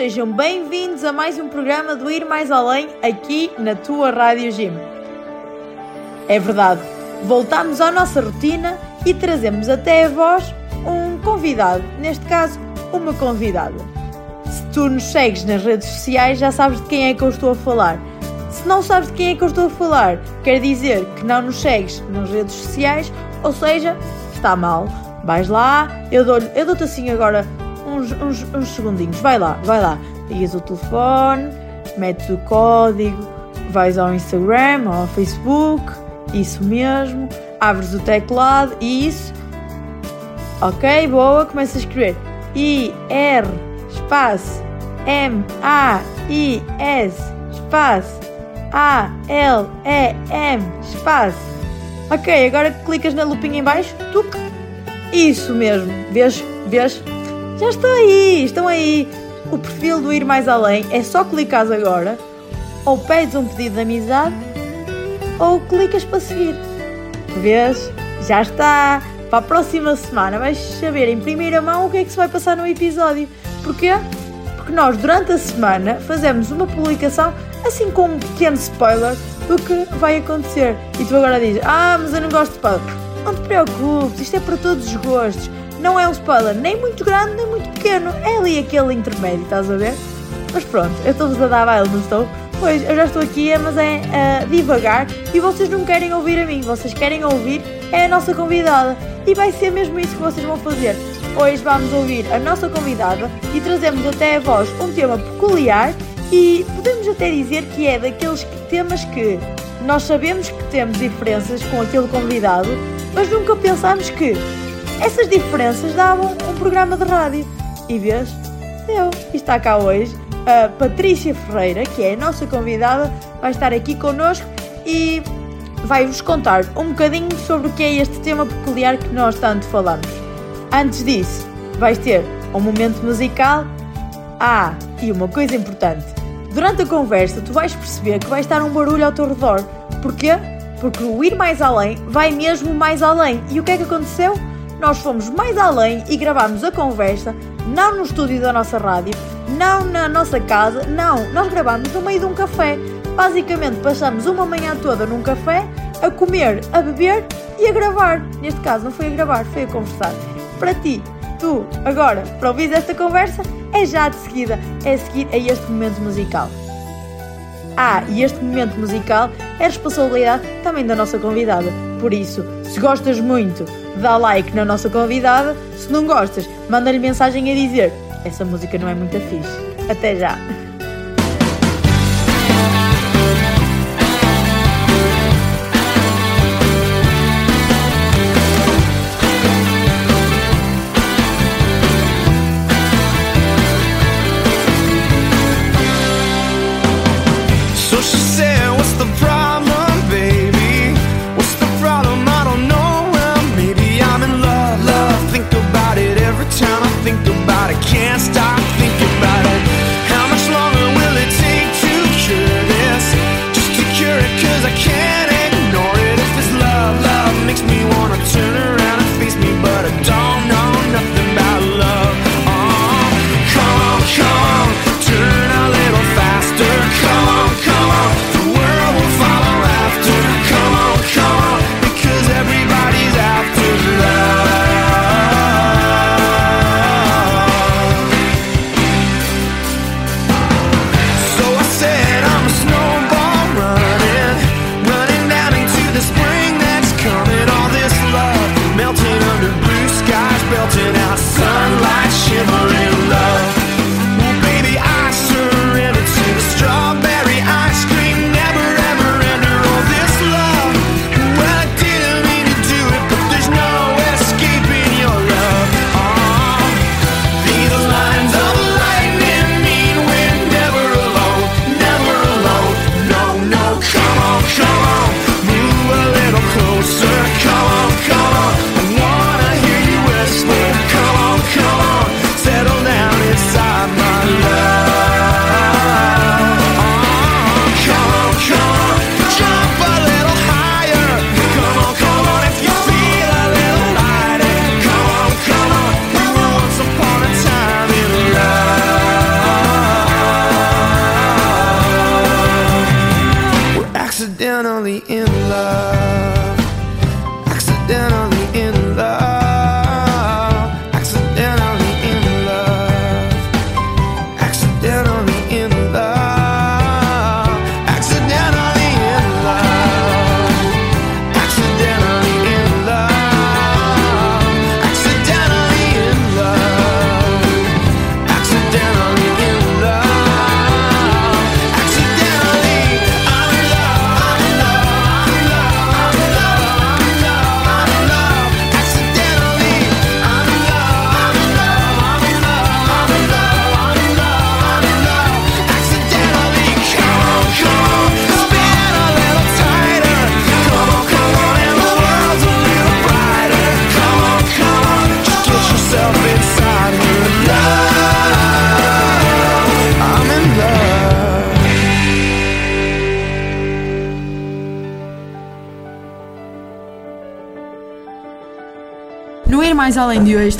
Sejam bem-vindos a mais um programa do Ir Mais Além aqui na tua Rádio Gym. É verdade, voltamos à nossa rotina e trazemos até a vós um convidado, neste caso, uma convidada. Se tu nos segues nas redes sociais, já sabes de quem é que eu estou a falar. Se não sabes de quem é que eu estou a falar, quer dizer que não nos segues nas redes sociais, ou seja, está mal. Vais lá, eu dou-te dou assim agora uns, uns, uns segundinhos. Vai lá, vai lá. Ligas o telefone, metes o código, vais ao Instagram, ao Facebook, isso mesmo, abres o teclado e isso. Ok, boa, começa a escrever I R espaço M A I S espaço A L E M espaço. Ok, agora clicas na lupinha em baixo. Isso mesmo, vês, vês? Já estão aí, estão aí. O perfil do Ir Mais Além é só clicar agora, ou pedes um pedido de amizade, ou clicas para seguir. Vês? Já está. Para a próxima semana vais saber em primeira mão o que é que se vai passar no episódio. Porquê? Porque nós, durante a semana, fazemos uma publicação assim com um pequeno spoiler do que vai acontecer. E tu agora dizes: Ah, mas eu não gosto de spoiler. Não te preocupes, isto é para todos os gostos. Não é um spoiler nem muito grande nem muito pequeno. É ali aquele intermédio, estás a ver? Mas pronto, eu estou-vos a dar baile, não estou? Pois, eu já estou aqui, mas é uh, devagar e vocês não querem ouvir a mim, vocês querem ouvir é a nossa convidada. E vai ser mesmo isso que vocês vão fazer. Hoje vamos ouvir a nossa convidada e trazemos até a vós um tema peculiar e podemos até dizer que é daqueles temas que nós sabemos que temos diferenças com aquele convidado, mas nunca pensámos que essas diferenças davam um programa de rádio. E vês? Eu. E está cá hoje a Patrícia Ferreira, que é a nossa convidada, vai estar aqui connosco e vai-vos contar um bocadinho sobre o que é este tema peculiar que nós tanto falamos. Antes disso, vais ter um momento musical. Ah, e uma coisa importante. Durante a conversa, tu vais perceber que vai estar um barulho ao teu redor. Porquê? Porque o ir mais além vai mesmo mais além. E o que é que aconteceu? Nós fomos mais além e gravámos a conversa, não no estúdio da nossa rádio, não na nossa casa, não, nós gravámos no meio de um café. Basicamente passamos uma manhã toda num café a comer, a beber e a gravar. Neste caso não foi a gravar, foi a conversar. Para ti, tu, agora, para ouvir esta conversa, é já de seguida, é seguir a este momento musical. Ah, e este momento musical é responsabilidade também da nossa convidada. Por isso, se gostas muito, dá like na nossa convidada. Se não gostas, manda-lhe mensagem a dizer: essa música não é muito fixe. Até já!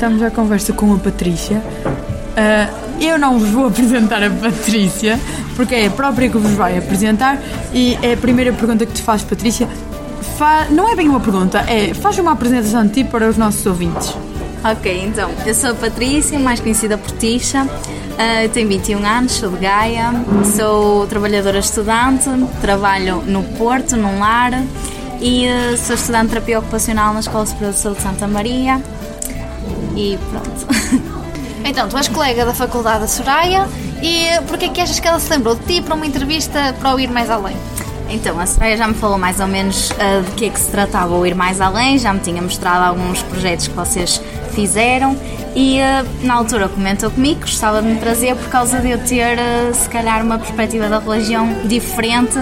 Estamos à conversa com a Patrícia. Uh, eu não vos vou apresentar a Patrícia, porque é a própria que vos vai apresentar e é a primeira pergunta que te faz, Patrícia. Fa... Não é bem uma pergunta, é faz uma apresentação de ti para os nossos ouvintes. Ok, então, eu sou a Patrícia, mais conhecida por Tisha, uh, tenho 21 anos, sou de Gaia, sou trabalhadora estudante, trabalho no Porto, num lar e uh, sou estudante de terapia ocupacional na Escola Superior de Saúde de Santa Maria e pronto. Então, tu és colega da Faculdade da Soraya e porquê é que achas que ela se lembrou de ti para uma entrevista para o Ir Mais Além? Então, a Soraya já me falou mais ou menos uh, de que é que se tratava o Ir Mais Além, já me tinha mostrado alguns projetos que vocês fizeram e uh, na altura comentou comigo que gostava de me trazer por causa de eu ter, uh, se calhar, uma perspectiva da religião diferente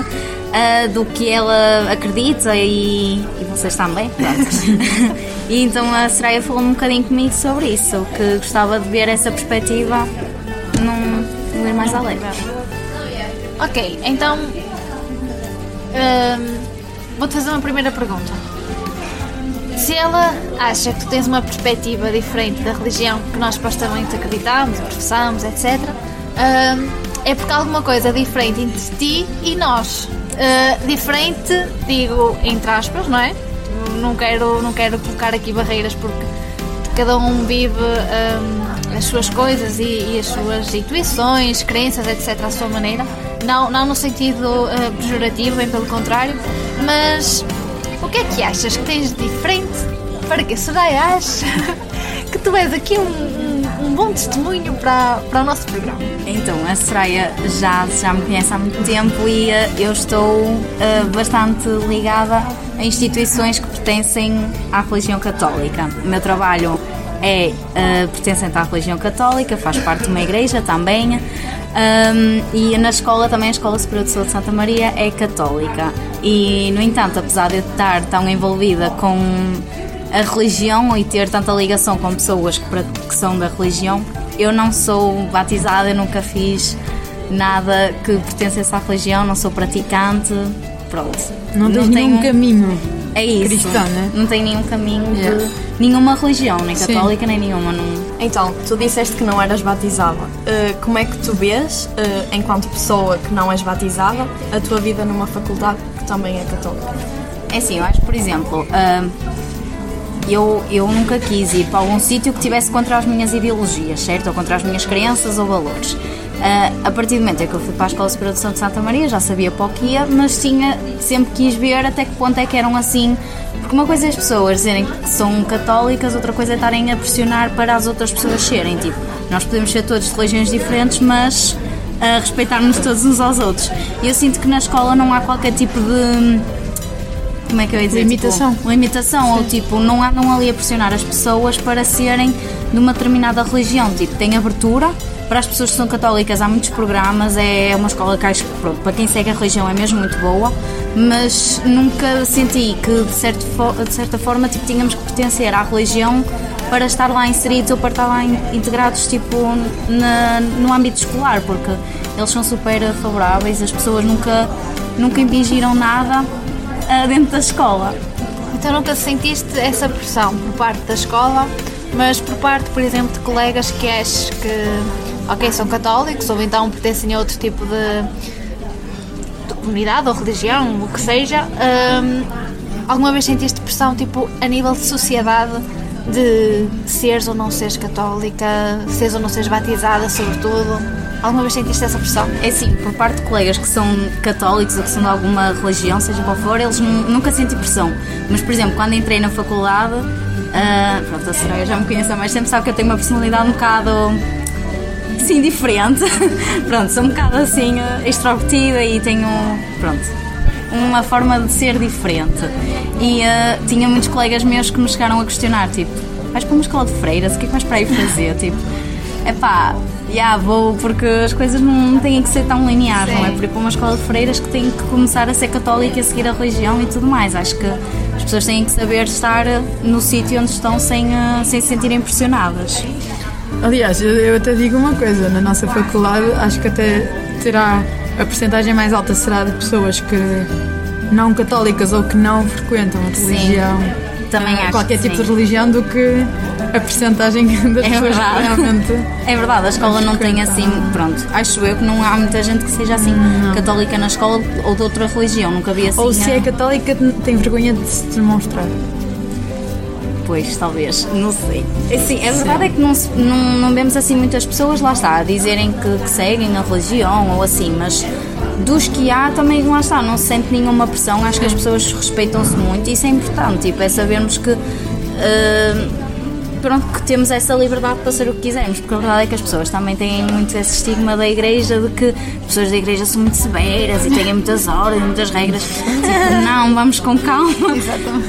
do que ela acredita e, e vocês também, e então a Soraya falou um bocadinho comigo sobre isso, que gostava de ver essa perspectiva num, ir mais além. Ok, então um, vou-te fazer uma primeira pergunta. Se ela acha que tu tens uma perspectiva diferente da religião que nós supostamente acreditamos, professamos, etc., um, é porque alguma coisa diferente entre ti e nós. Uh, diferente, digo entre aspas, não é? Não quero, não quero colocar aqui barreiras porque cada um vive um, as suas coisas e, e, as suas intuições, crenças, etc., à sua maneira. Não, não no sentido uh, pejorativo, bem pelo contrário, mas o que é que achas que tens de diferente para que a Soraya ache que tu és aqui um bom testemunho para, para o nosso programa. Então, a Soraya já, já me conhece há muito tempo e uh, eu estou uh, bastante ligada a instituições que pertencem à religião católica. O meu trabalho é uh, pertencente à religião católica, faz parte de uma igreja também. Um, e na escola também, a Escola Superior de Saúde de Santa Maria é católica. E, no entanto, apesar de eu estar tão envolvida com a religião e ter tanta ligação com pessoas que, que são da religião. Eu não sou batizada, eu nunca fiz nada que pertencesse à religião, não sou praticante. Pronto. Não, não tenho nenhum caminho. É isso. Cristão, né? Não tem nenhum caminho yeah. de nenhuma religião, nem católica, Sim. nem nenhuma. Não... Então, tu disseste que não eras batizada. Uh, como é que tu vês, uh, enquanto pessoa que não és batizada, a tua vida numa faculdade que também é católica? É assim, eu acho, por exemplo, uh, eu, eu nunca quis ir para algum sítio que tivesse contra as minhas ideologias, certo? Ou contra as minhas crenças ou valores. Uh, a partir do momento em que eu fui para a Escola de São de Santa Maria, já sabia para o que ia, mas tinha, sempre quis ver até que ponto é que eram assim. Porque uma coisa é as pessoas dizerem que são católicas, outra coisa é estarem a pressionar para as outras pessoas serem. Tipo, nós podemos ser todos de religiões diferentes, mas uh, respeitarmos todos uns aos outros. E eu sinto que na escola não há qualquer tipo de como é que eu ia dizer? Limitação. Tipo, limitação, Sim. ou tipo, não andam ali a pressionar as pessoas para serem de uma determinada religião. Tipo, tem abertura para as pessoas que são católicas, há muitos programas, é uma escola que acho que, pronto, para quem segue a religião é mesmo muito boa, mas nunca senti que, de, certo, de certa forma, tipo, tínhamos que pertencer à religião para estar lá inseridos ou para estar lá integrados, tipo, na, no âmbito escolar, porque eles são super favoráveis, as pessoas nunca, nunca impingiram nada dentro da escola. Então nunca sentiste essa pressão por parte da escola, mas por parte, por exemplo, de colegas que achas que, ok, são católicos ou então pertencem a outro tipo de, de comunidade ou religião, o que seja, um, alguma vez sentiste pressão, tipo, a nível de sociedade, de, seres ou não seres católica, seres ou não seres batizada, sobretudo? Alguma vez sentiste essa pressão? É assim, por parte de colegas que são católicos ou que são de alguma religião, seja qual for, eles nunca senti pressão. Mas, por exemplo, quando entrei na faculdade, uh, pronto, a Soraya já me conhece há mais tempo, sabe que eu tenho uma personalidade um bocado assim diferente. pronto, sou um bocado assim extrovertida e tenho, pronto, uma forma de ser diferente. E uh, tinha muitos colegas meus que me chegaram a questionar, tipo, vais para uma escola de freiras, o que é que vais para aí fazer? tipo, é pá yeah, vou porque as coisas não têm que ser tão lineares, não é? Porque para uma escola de freiras que tem que começar a ser católica e a seguir a religião e tudo mais. Acho que as pessoas têm que saber estar no sítio onde estão sem, uh, sem se sentirem pressionadas. Aliás, eu até digo uma coisa, na nossa faculdade acho que até terá a porcentagem mais alta será de pessoas que não católicas ou que não frequentam a religião. Também ah, acho qualquer que tipo sim. de religião do que a percentagem das É pessoas verdade. realmente. É verdade, a escola não tem assim, pronto, acho eu que não há muita gente que seja assim católica na escola ou de outra religião, nunca vi assim. Ou se é a- católica, tem vergonha de se demonstrar. Pois, talvez, não sei. Assim, a verdade é que não, não, não vemos assim muitas pessoas, lá está, a dizerem que, que seguem a religião ou assim, mas dos que há também, lá está, não se sente nenhuma pressão, acho que as pessoas respeitam-se muito e isso é importante, tipo, é sabermos que. ah, Pronto, que temos essa liberdade para ser o que quisermos, porque a verdade é que as pessoas também têm muito esse estigma da igreja de que as pessoas da igreja são muito severas e têm muitas ordens, muitas regras. Tipo, não, vamos com calma.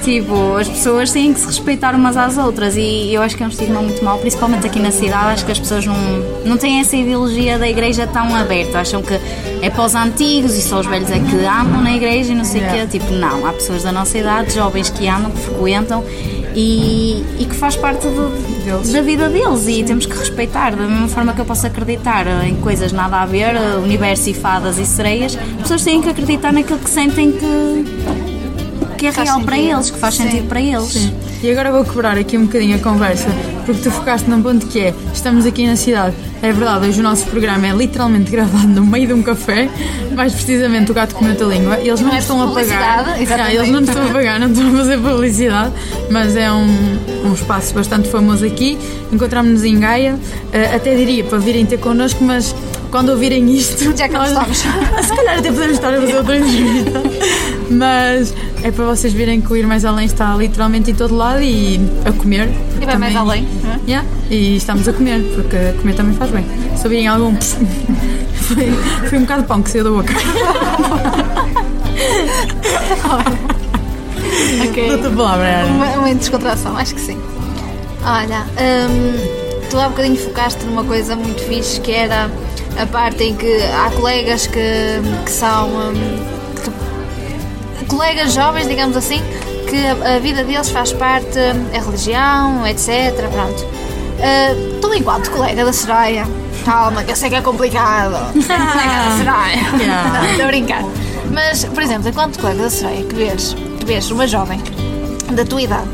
Tipo, as pessoas têm que se respeitar umas às outras e eu acho que é um estigma muito mau, principalmente aqui na cidade. Acho que as pessoas não, não têm essa ideologia da igreja tão aberta. Acham que é para os antigos e só os velhos é que andam na igreja e não sei o Yeah. quê. Tipo, não, há pessoas da nossa idade, jovens que andam, que frequentam e, e que faz parte do- Deles. da vida deles e temos que respeitar. Da mesma forma que eu posso acreditar em coisas nada a ver, universo e fadas e sereias, as pessoas têm que acreditar naquilo que sentem que, que é Faz real para sentido. eles, que faz Sim. sentido para eles. E agora vou quebrar aqui um bocadinho a conversa, porque tu focaste num ponto que é: estamos aqui na cidade. É verdade, hoje o nosso programa é literalmente gravado no meio de um café, mais precisamente o gato comeu a língua. E eles não, Não é estão a pagar. exatamente. eles não estão a pagar, não estão a fazer publicidade, mas é um, um espaço bastante famoso aqui. Encontramos-nos em Gaia, eh, até diria para virem ter connosco, mas quando ouvirem isto. Já que não nós- estamos. se calhar até podemos estar a fazer outra entrevista. Mas é para vocês verem que o Ir Mais Além está literalmente em todo lado e a comer. E vai mais além, não é? Yeah, e estamos a comer, porque comer também faz bem. Se ouvirem algum. foi, foi um bocado de pão que saiu da boca. Ok. Dou-te a palavra, Ana. Uma, uma descontração, acho que sim. Olha, hum, tu há bocadinho focaste numa coisa muito fixe que era a parte em que há colegas que, que são hum, colegas jovens, digamos assim, que a, a vida deles faz parte hum, a religião, etc. Pronto. Uh, tu enquanto colega da Soraya, calma, que eu sei que é complicado. colega da Soraya. Não, Estou a brincar. Mas, por exemplo, enquanto colega da Soraya, que vês, que vês uma jovem da tua idade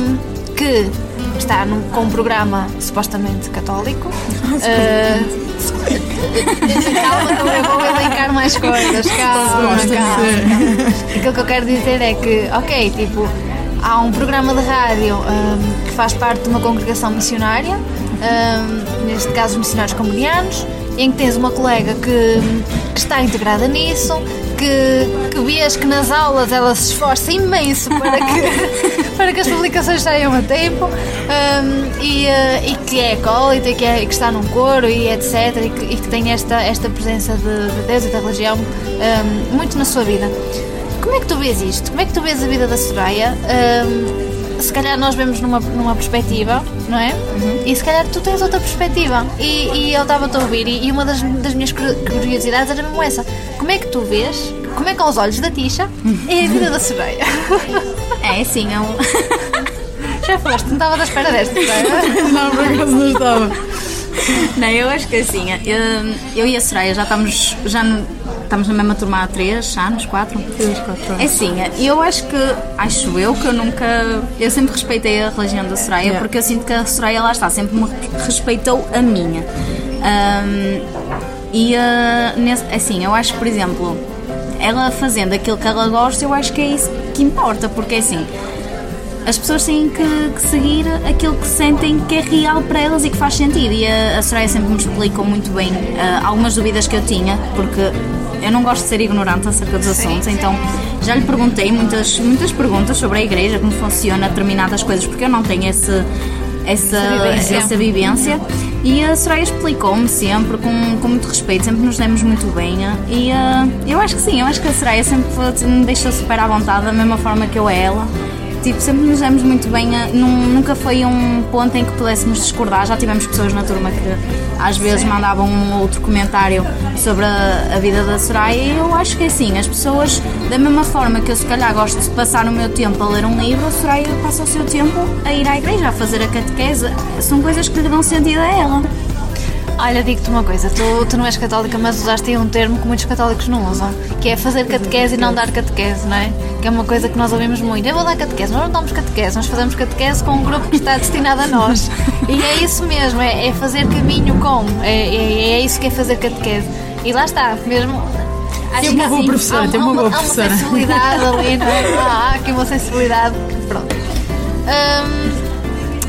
hum, que está num- com um programa supostamente católico. uh, calma, que eu vou elencar mais coisas. Calma, calma. Aquilo que eu quero dizer é que, ok, tipo, há um programa de rádio hum, que faz parte de uma congregação missionária, hum, neste caso os missionários comunianos, em que tens uma colega que, que está integrada nisso, que, que vês que nas aulas ela se esforça imenso para que, para que as publicações saiam a tempo hum, e, eh, e que é acólita e que, é, que está num coro e etc. E que, e que tem esta, esta presença de, de Deus e da religião hum, muito na sua vida. Como é que tu vês isto? Como é que tu vês a vida da Soraya? Hum, se calhar nós vemos numa, numa perspectiva, não é? E se calhar tu tens outra perspectiva. E, e eu estava-te a ouvir, e, e uma das, das minhas cur- curiosidades era mesmo essa. Como é que tu vês, como é que aos olhos da Tisha é a vida da Soraya? É sim, é um. Já foste, não estava à espera desta, Soraya. Não, por acaso não estava. Não, eu acho que assim, eu, eu e a Soraya já estamos, já no- estamos na mesma turma há 3 anos, 4. É assim, eu acho que, acho eu que eu nunca, eu sempre respeitei a religião da Soraya Yeah. porque eu sinto que a Soraya lá está, sempre me respeitou a minha. Ahm, e ah, nesse- assim, eu acho que, por exemplo, ela fazendo aquilo que ela gosta, eu acho que é isso que importa, porque assim, as pessoas têm que, que seguir aquilo que sentem que é real para elas e que faz sentido. E a, a Soraya sempre me explicou muito bem ah, algumas dúvidas que eu tinha, porque eu não gosto de ser ignorante acerca dos assuntos, então já lhe perguntei muitas, muitas perguntas sobre a igreja, como funciona determinadas coisas, porque eu não tenho esse, essa, vivência. essa vivência. E a Soraya explicou-me sempre, com, com muito respeito, sempre nos demos muito bem. E ah, eu acho que sim, eu acho que a Soraya sempre me deixou super à vontade, da mesma forma que eu a ela. Tipo, sempre nos demos muito bem, ah, nun- nunca foi um ponto em que pudéssemos discordar. Já tivemos pessoas na turma que às vezes mandavam um ou outro comentário sobre a, a vida da Soraya e eu acho que é assim, as pessoas, da mesma forma que eu se calhar gosto de passar o meu tempo a ler um livro, a Soraya passa o seu tempo a ir à igreja, a fazer a catequese. São coisas que lhe dão sentido a ela. Olha, digo-te uma coisa, tu, tu não és católica, mas usaste aí um termo que muitos católicos não usam, que é fazer catequese e não dar catequese, não é? Que é uma coisa que nós ouvimos muito. Eu vou dar catequese, nós não damos catequese, nós fazemos catequese com um grupo que está destinado a nós. E é isso mesmo, é, é fazer caminho com, é, é, é isso que é fazer catequese. E lá está, mesmo Tem uma boa assim, professora, há, tem uma há boa há professora. uma sensibilidade ali, não é? Há, há aqui uma sensibilidade. Pronto. Hum,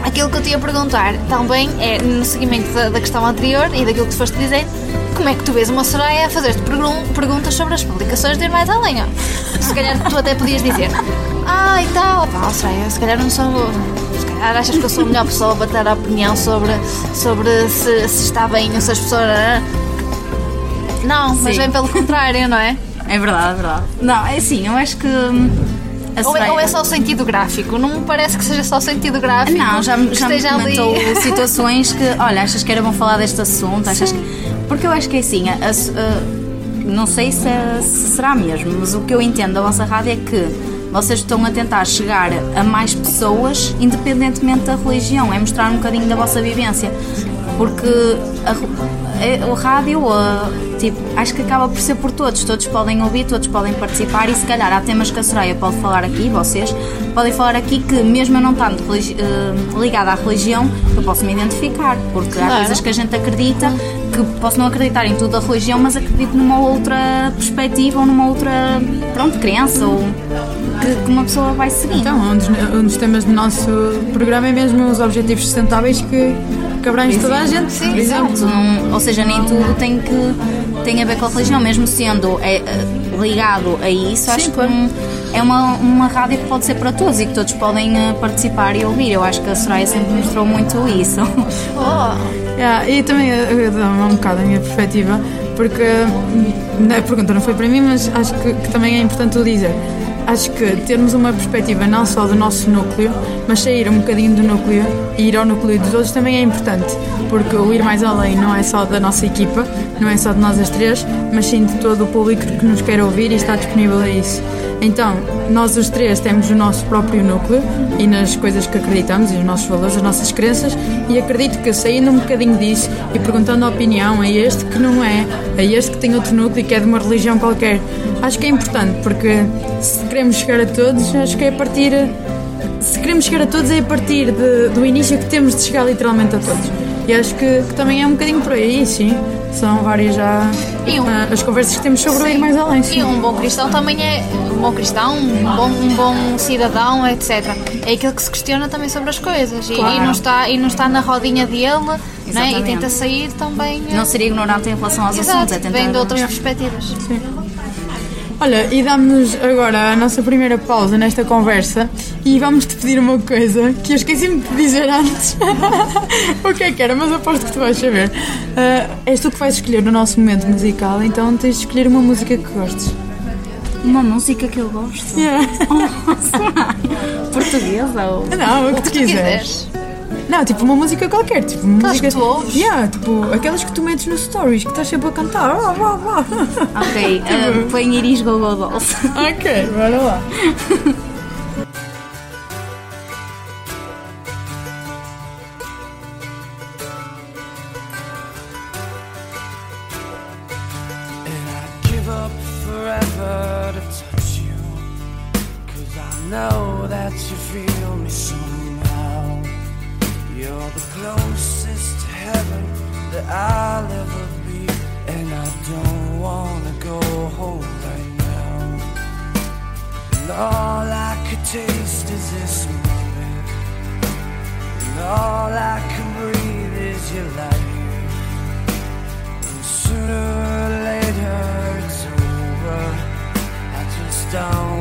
aquilo que eu te ia perguntar também é, no seguimento da, da questão anterior e daquilo que tu foste dizer, como é que tu vês uma Soraya a fazer-te pergun- perguntas sobre as publicações de Ir Mais Além? ó? Se calhar tu até podias dizer, ah, e tal, pá, ó, Soraya, se calhar não sou. Se calhar achas que eu sou a melhor pessoa para ter a opinião sobre, sobre se, se está bem ou se as pessoas. Não, mas Sim. bem pelo contrário, não é? É verdade, é verdade. Não, é assim, eu acho que. Ou é, ou é só o sentido gráfico? Não me parece que seja só o sentido gráfico. Não, já, já me esteja ali. comentou situações que, olha, achas que era bom falar deste assunto? Achas que... Porque eu acho que é assim, a- a- não sei se, é- se será mesmo, mas o que eu entendo da vossa rádio é que vocês estão a tentar chegar a mais pessoas, independentemente da religião, é mostrar um bocadinho da vossa vivência. Porque a, o rádio, a- tipo, acho que acaba por ser por todos. Todos podem ouvir, todos podem participar e se calhar há temas que a Soraya pode falar aqui, vocês podem falar aqui que mesmo eu não estando eh, ligada à religião, eu posso me identificar. Porque há Claro. coisas que a gente acredita que posso não acreditar em tudo da religião, mas acredito numa outra perspectiva ou numa outra, pronto, crença ou que, que uma pessoa vai seguindo. Então, um dos, um dos temas do nosso programa é mesmo os objetivos sustentáveis que, que abrange toda a gente. Sim. Exato, ou seja, nem tudo tem que tem a ver com a religião, mesmo sendo é, é, ligado a isso, acho que claro. um- é uma, uma rádio que pode ser para todos e que todos podem eh, participar e ouvir. Eu acho que a Soraya sempre mostrou muito isso. Oh, Yeah, e também eh, eh, dá um bocado a minha perspectiva, porque hum, a pergunta não foi para mim, mas acho que, que também é importante o dizer. Acho que termos uma perspectiva não só do nosso núcleo, mas sair um bocadinho do núcleo e ir ao núcleo dos outros também é importante, porque o ir mais além não é só da nossa equipa, não é só de nós as três, mas sim de todo o público que nos quer ouvir e está disponível a isso. Então, nós os três temos o nosso próprio núcleo e nas coisas que acreditamos e os nossos valores, as nossas crenças, e acredito que saindo um bocadinho disso e perguntando a opinião a este que não é, a este que tem outro núcleo e que é de uma religião qualquer, acho que é importante porque se queremos chegar a todos, acho que é a partir. Se queremos chegar a todos, é a partir de- do início que temos de chegar literalmente a todos. E acho que, que também é um bocadinho por aí, sim. São várias já E um- ah, as conversas que temos sobre o ir mais além. Sim. E um bom cristão também é um bom cristão, um bom, um bom cidadão, etc. É aquele que se questiona também sobre as coisas e, Claro. e não, está, e não está na rodinha dele né? e tenta sair também. Não seria ignorante em relação aos Exato, assuntos, é tentar. vem de outras perspectivas. Olha, e damos agora a nossa primeira pausa nesta conversa e vamos te pedir uma coisa que eu esqueci-me de dizer antes. o que é que era? Mas aposto que tu vais saber. Ah, és tu que vais escolher no nosso momento musical, então tens de escolher uma música que gostes. Uma música que eu gosto. Portuguesa ou. Não, o que O tu que tu quiseres. quiseres. Não, tipo uma música qualquer, tipo uma Aquelas música. que tu ouves? Yeah, tipo aquelas que tu metes nos stories, que estás sempre a cantar. Ah. Ok, uh, põe Iris Gogo Dolls. ok, bora lá. all I could taste is this moment. And all I can breathe is your life. And sooner or later it's over. I just don't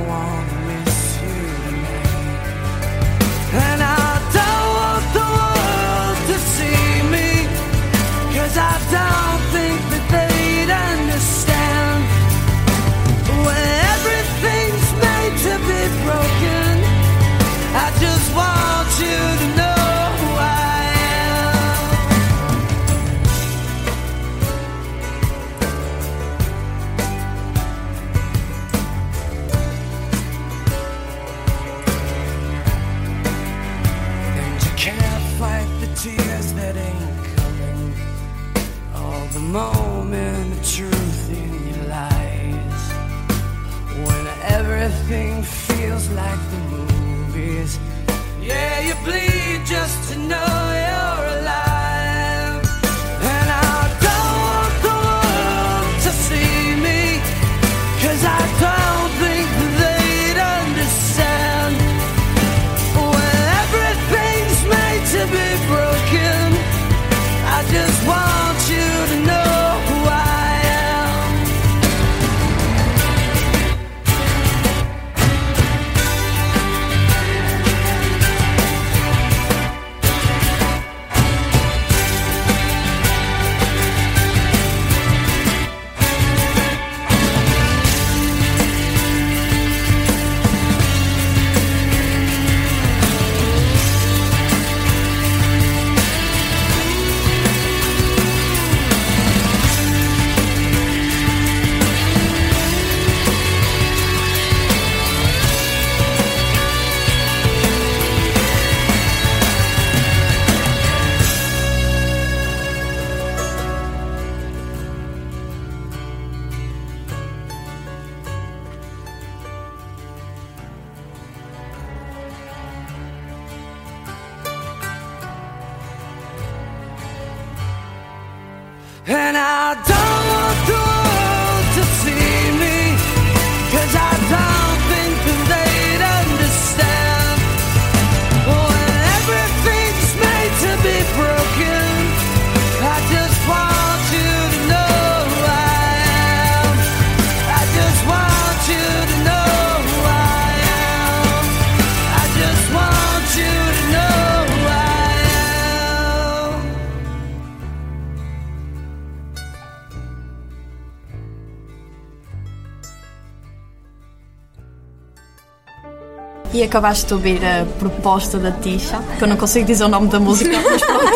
acabaste de ouvir a proposta da Tisha, que eu não consigo dizer o nome da música, mas pronto.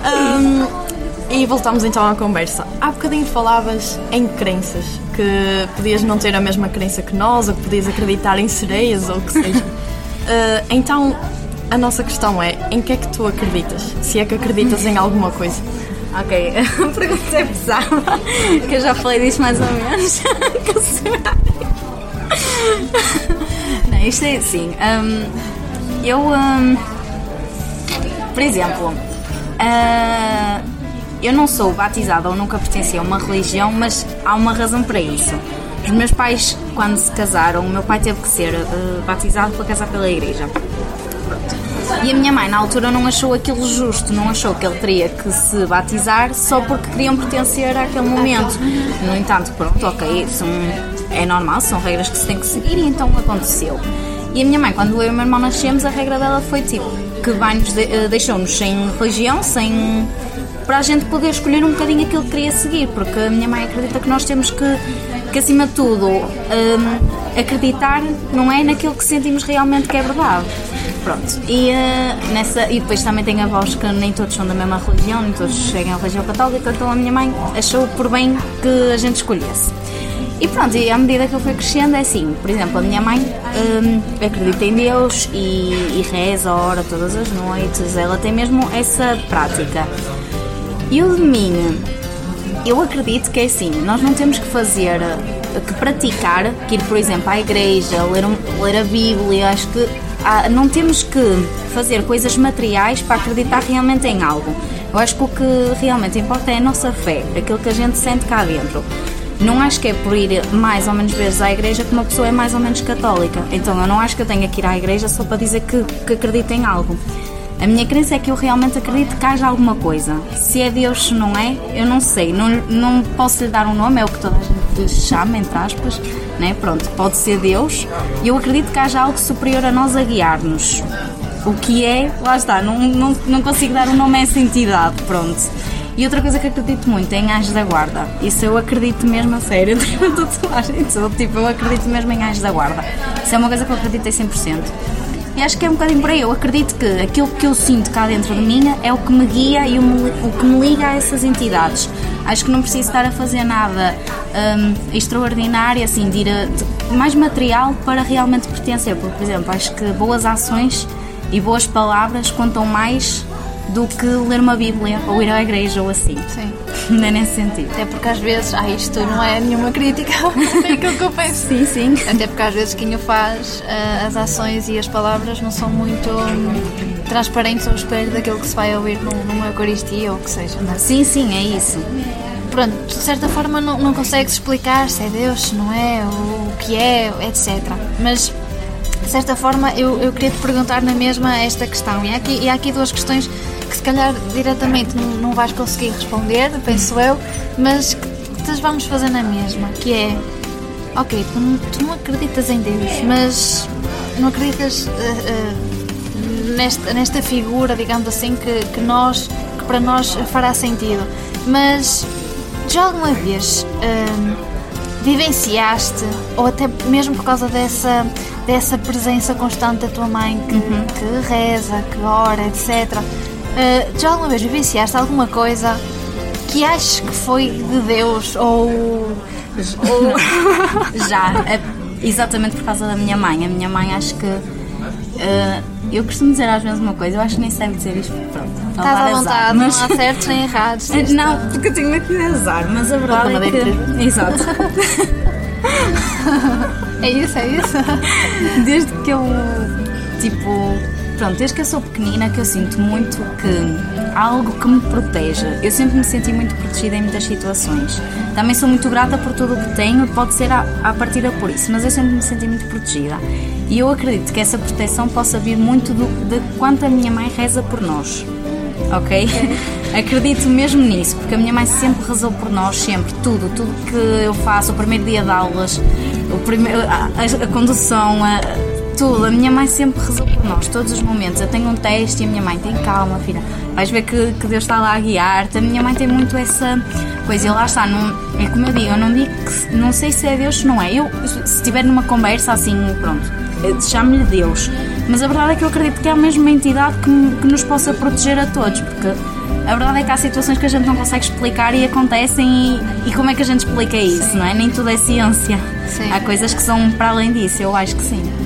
Um, e voltamos então à conversa. Há bocadinho falavas em crenças, que podias não ter a mesma crença que nós, ou que podias acreditar em sereias, ou o que seja. Uh, então, a nossa questão é: em que é que tu acreditas? Se é que acreditas em alguma coisa? Ok, a pergunta é pesada, que eu já falei disso mais ou menos. Não, isto é assim. hum, eu, hum, por exemplo, ah, eu não sou batizada ou nunca pertenci a uma religião, mas há uma razão para isso. Os meus pais, quando se casaram, o meu pai teve que ser ah, batizado para casar pela igreja. E a minha mãe, na altura, não achou aquilo justo, não achou que ele teria que se batizar só porque queriam pertencer àquele momento. No entanto, pronto, ok, são, é normal, são regras que se tem que seguir e então aconteceu. E a minha mãe, quando eu e o meu irmão nascemos, a regra dela foi tipo, que vai-nos eh, deixou-nos sem religião, sem para a gente poder escolher um bocadinho aquilo que queria seguir, porque a minha mãe acredita que nós temos que, que acima de tudo, hum, acreditar, não é naquilo que sentimos realmente que é verdade. Pronto, e, eh, nessa, e depois também tem avós que nem todos são da mesma religião, nem todos seguem a religião católica, então a minha mãe achou por bem que a gente escolhesse. E pronto, e à medida que eu fui crescendo, é assim, por exemplo, a minha mãe hum, acredita em Deus e, e reza, ora todas as noites, ela tem mesmo essa prática. E o de mim, eu acredito que é assim, nós não temos que fazer, que praticar, que ir, por exemplo, à igreja, ler, um- ler a Bíblia, acho que não temos que fazer coisas materiais para acreditar realmente em algo. Eu acho que o que realmente importa é a nossa fé, aquilo que a gente sente cá dentro. Não acho que é por ir mais ou menos vezes à igreja que uma pessoa é mais ou menos católica. Então eu não acho que eu tenha que ir à igreja só para dizer que, que acredito em algo. A minha crença é que eu realmente acredito que haja alguma coisa. Se é Deus, se não é, eu não sei. Não, não posso lhe dar um nome, é o que toda a gente chama, entre aspas. Né? Pronto, pode ser Deus. E eu acredito que haja algo superior a nós a guiar-nos. O que é, lá está, não, não, não consigo dar um nome a essa entidade, pronto. E outra coisa que acredito muito é em anjos da guarda. Isso eu acredito mesmo a sério. Eu tenho uma tatuagem. Tipo, eu acredito mesmo em anjos da guarda. Isso é uma coisa que eu acredito em 100%. E acho que é um bocadinho por aí. Eu acredito que aquilo que eu sinto cá dentro de mim é o que me guia e o, o que me liga a essas entidades. Acho que não preciso estar a fazer nada hum, extraordinário, assim, de ir a, de- mais material para realmente pertencer. Porque, por exemplo, acho que boas ações e boas palavras contam mais do que ler uma Bíblia ou ir à igreja ou assim. Sim. não é nesse sentido. Até porque às vezes, ah, isto não é nenhuma crítica, é aquilo que eu penso. Sim, sim. Até porque às vezes quem o faz, ah, as ações e as palavras não são muito hum, transparentes ao espelho daquilo que se vai ouvir num- numa Eucaristia ou o que seja. é? Sim, sim, é isso. Pronto, de certa forma não, não consegues explicar se é Deus, se não é, ou o que é, etc. Mas, de certa forma, eu, eu queria te perguntar na mesma esta questão. E há aqui, e há aqui duas questões que, se calhar, diretamente não, não vais conseguir responder, penso eu, mas que te vamos fazer na mesma. Que é, ok, tu, não- tu não acreditas em Deus, mas não acreditas eh, eh, nesta, nesta figura, digamos assim, que, que nós, que para nós fará sentido. Mas já alguma vez hum, vivenciaste, ou até mesmo por causa dessa, dessa presença constante da tua mãe que, que reza, que ora, etc. uh, já alguma vez vivenciaste alguma coisa que aches que foi de Deus ou. Já, é exatamente por causa da minha mãe. A minha mãe acho que. eh, eu costumo dizer às vezes uma coisa, eu acho que nem sei dizer isto, pronto. ela Estás à vontade, mas- não há certos nem errados. Eh, Não, porque eu tenho aqui de azar, mas a verdade é que. Exato. É isso, é isso. Desde que eu, tipo, pronto, desde que eu sou pequenina que eu sinto muito que há algo que me proteja. Eu sempre me senti muito protegida em muitas situações. Também sou muito grata por tudo o que tenho, pode ser à, à partida por isso, mas eu sempre me senti muito protegida. E eu acredito que essa proteção possa vir muito do, de quanto a minha mãe reza por nós. Ok? Acredito mesmo nisso, porque a minha mãe sempre rezou por nós, sempre, tudo, tudo que eu faço, o primeiro dia de aulas, o primeiro, a, a- a condução, a- tudo. A minha mãe sempre rezou por nós, todos os momentos. Eu tenho um teste e a minha mãe tem calma, filha. Vais ver que, que Deus está lá a guiar-te. A minha mãe tem muito essa coisa. E lá está, não, é como eu digo, eu não digo que não sei se é Deus, se não é. Eu, se estiver numa conversa assim, pronto, chamo-lhe Deus. Mas a verdade é que eu acredito que é a mesma entidade que, que nos possa proteger a todos, porque a verdade é que há situações que a gente não consegue explicar e acontecem e, e como é que a gente explica isso, não é? Nem tudo é ciência. Sim. Há coisas que são para além disso, eu acho que sim.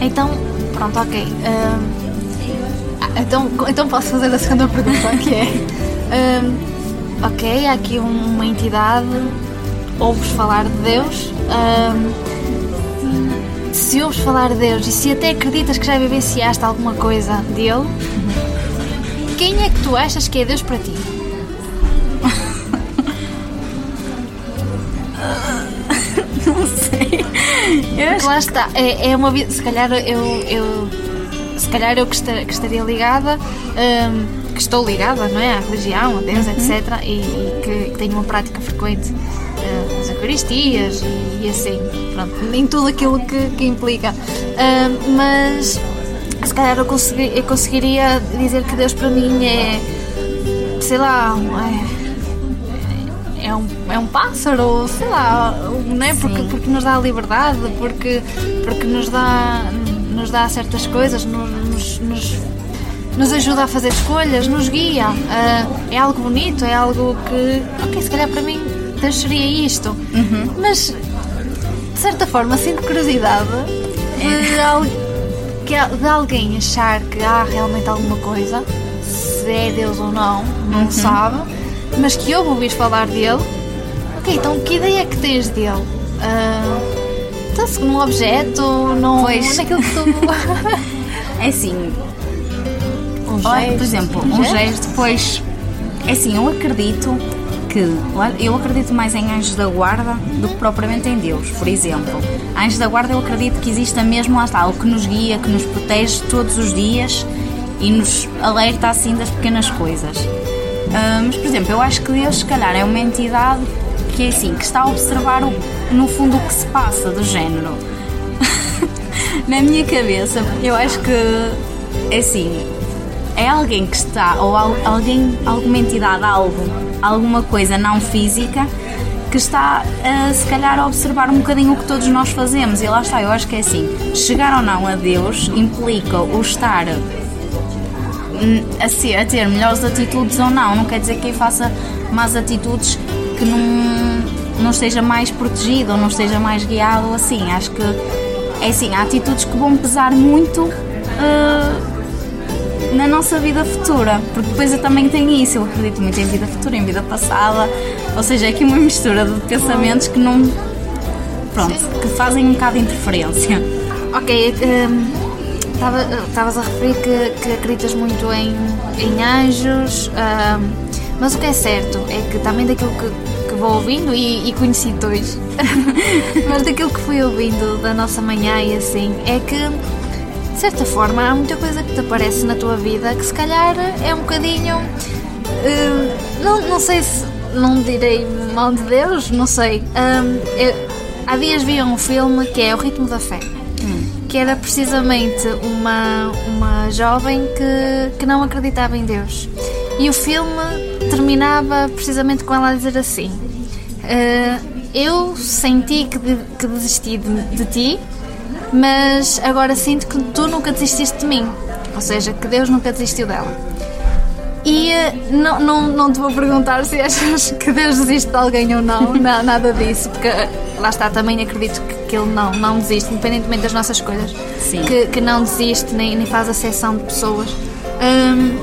Então, pronto, ok. Ah, então, então posso fazer a segunda pergunta, que é... ok, há aqui uma entidade, ouves falar de Deus. se ouves falar de Deus e se até acreditas que já vivenciaste alguma coisa dele, quem é que tu achas que é Deus para ti? Porque lá está, é, é uma vida. Se calhar eu. eu se calhar eu que, que estaria ligada, hum, que estou ligada, não é? À religião, a Deus, etc. E, e que, que tenho uma prática frequente hum, nas Eucaristias e, e assim, pronto, em tudo aquilo que, que implica. Hum, mas se calhar eu, consegui- eu conseguiria dizer que Deus para mim é. sei lá. é- é um, é um pássaro, sei lá, não é? Porque, porque nos dá liberdade, porque, porque nos, dá, nos dá certas coisas, nos, nos, nos ajuda a fazer escolhas, nos guia. Ah, é algo bonito, é algo que, ok, se calhar para mim Deus seria isto. Mas, de certa forma, sinto curiosidade de, de alguém achar que há realmente alguma coisa, se é Deus ou não, não sabe, mas que ouve ouvir falar dele. Ok, então que ideia é que tens dele? Ah, Está-se num objeto, num, Pois. naquilo que tu. É assim, um olha, gesto, por exemplo, um gesto, pois. É assim, eu acredito que. Eu acredito mais em anjos da guarda do que propriamente em Deus, por exemplo. Anjos da guarda eu acredito que exista mesmo, lá está, algo que nos guia, que nos protege todos os dias e nos alerta assim das pequenas coisas. Ah, mas, por exemplo, eu acho que Deus, se calhar, é uma entidade que é assim, que está a observar o- no fundo o que se passa, do género. Na minha cabeça, eu acho que é assim, é alguém que está, ou al- alguém, alguma entidade, algo, alguma coisa não física que está a, se calhar a observar um bocadinho o que todos nós fazemos. E lá está, eu acho que é assim, chegar ou não a Deus implica o estar a, ser, a ter melhores atitudes ou não. Não quer dizer que faça más atitudes que não, não esteja mais protegido ou não esteja mais guiado assim. Acho que é assim, há atitudes que vão pesar muito. eh, na nossa vida futura, porque depois eu também tenho isso, eu acredito muito em vida futura, em vida passada, ou seja, é aqui uma mistura de pensamentos que não. Pronto, que fazem um bocado de interferência. Ok, estavas a referir que, que acreditas muito em, em anjos, hum, mas o que é certo é que também daquilo que, que vou ouvindo, e, e conheci dois, mas daquilo que fui ouvindo da nossa manhã e assim, é que de certa forma há muita coisa que te aparece na tua vida que se calhar é um bocadinho. hum, não, não sei se. Não direi mão de Deus, não sei. Hum, eu- há dias vi um filme que é O Ritmo da Fé que era precisamente uma, uma jovem que, que não acreditava em Deus. E o filme terminava precisamente com ela a dizer assim: "Eh, Eu senti que, de- que desisti de, de ti, mas agora sinto que tu nunca desististe de mim. Ou seja, que Deus nunca desistiu dela. E eh, não, não, não te vou perguntar se achas que Deus desiste de alguém ou não, na- nada disso, porque eh, lá está, também acredito que, que Ele não, não desiste, independentemente das nossas escolhas, Sim. Que, que não desiste nem, nem faz acessão de pessoas. Hum,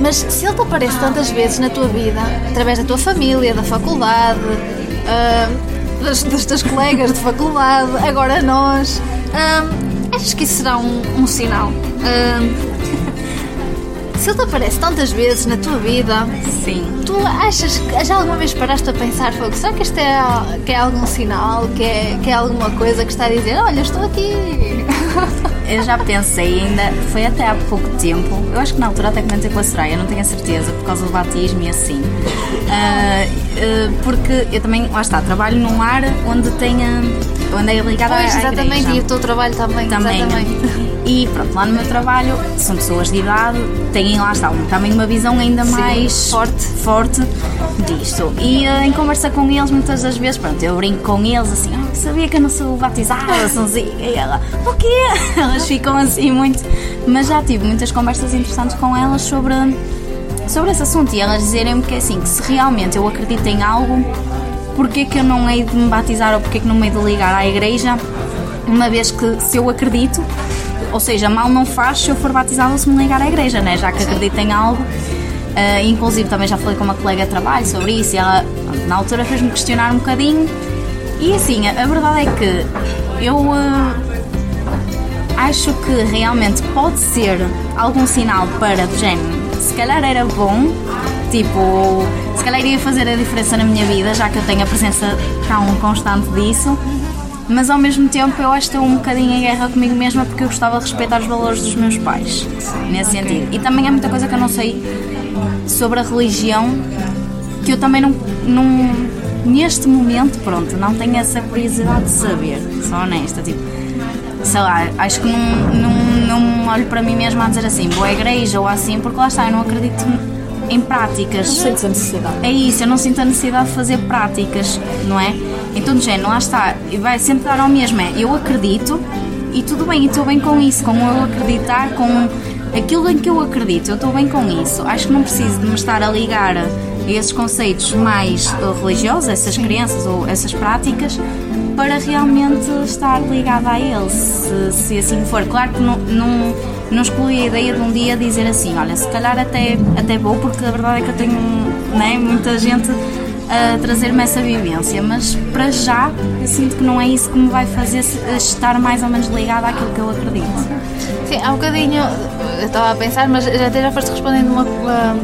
mas se Ele te aparece tantas vezes na tua vida, através da tua família, da faculdade, hum, dos, dos teus colegas de faculdade, agora nós, hum, achas que isso será um, um sinal? Hum, se ele te aparece tantas vezes na tua vida, Sim. tu achas que já alguma vez paraste a pensar, Fogo, será que isto é, que é algum sinal, que é, que é alguma coisa que está a dizer, olha, estou aqui? Eu já pensei, ainda foi até há pouco tempo. Eu acho que na altura até comentei com a Soraya, não tenho a certeza, por causa do batismo e assim. Ah, ah, porque eu também, lá está, trabalho num lar onde tenha. Onde é ligada Pois, à exatamente, igreja. e o teu trabalho também, também. exatamente. E pronto, lá no meu trabalho são pessoas de idade, têm lá está também uma visão ainda mais forte. forte disto. E eh, em conversa com eles, muitas das vezes, pronto, eu brinco com eles assim, ah, sabia que eu não sou batizada, Sonzinha? E ela, o quê? Elas ficam assim muito. Mas já tive muitas conversas interessantes com elas sobre, sobre esse assunto e elas dizerem-me que é assim, que se realmente eu acredito em algo, porque que eu não hei de me batizar ou porque que não hei de ligar à igreja, uma vez que se eu acredito, ou seja, mal não faz se eu for batizada ou se me ligar à igreja, né? já que acredito em algo. Ah, inclusive também já falei com uma colega de trabalho sobre isso e ela na altura fez-me questionar um bocadinho e assim, a, verdade é que eu ah, acho que realmente pode ser algum sinal para do se calhar era bom, tipo, se calhar iria fazer a diferença na minha vida, já que eu tenho a presença tão constante disso, mas ao mesmo tempo eu acho que estou um bocadinho em guerra comigo mesma porque eu gostava de respeitar os valores dos meus pais, nesse sentido. E também há muita coisa que eu não sei sobre a religião que eu também não, não neste momento, pronto, não tenho essa curiosidade de saber, sou honesta, tipo, sei lá, acho que não, não, não olho para mim mesma a dizer assim, boa igreja ou assim, porque lá está, eu não acredito em práticas. Não sentes a necessidade. É isso, eu não sinto a necessidade de fazer práticas, não é? Então, do género, lá está, vai sempre dar ao mesmo, é, eu acredito e tudo bem, e estou bem com isso, com eu acreditar, com aquilo em que eu acredito, eu estou bem com isso. Acho que não preciso de me estar a ligar a esses conceitos mais eh, religiosos, essas crenças ou essas práticas, para realmente estar ligada a eles, se, se assim for. Claro que não, não, não exclui a ideia de um dia dizer assim, olha, se calhar até, até vou, porque a verdade é que eu tenho né, muita gente a trazer-me essa vivência, mas para já eu sinto que não é isso que me vai fazer se- estar mais ou menos ligada àquilo que eu acredito. Sim, há um bocadinho, eu estava a pensar, mas até já foste respondendo uma-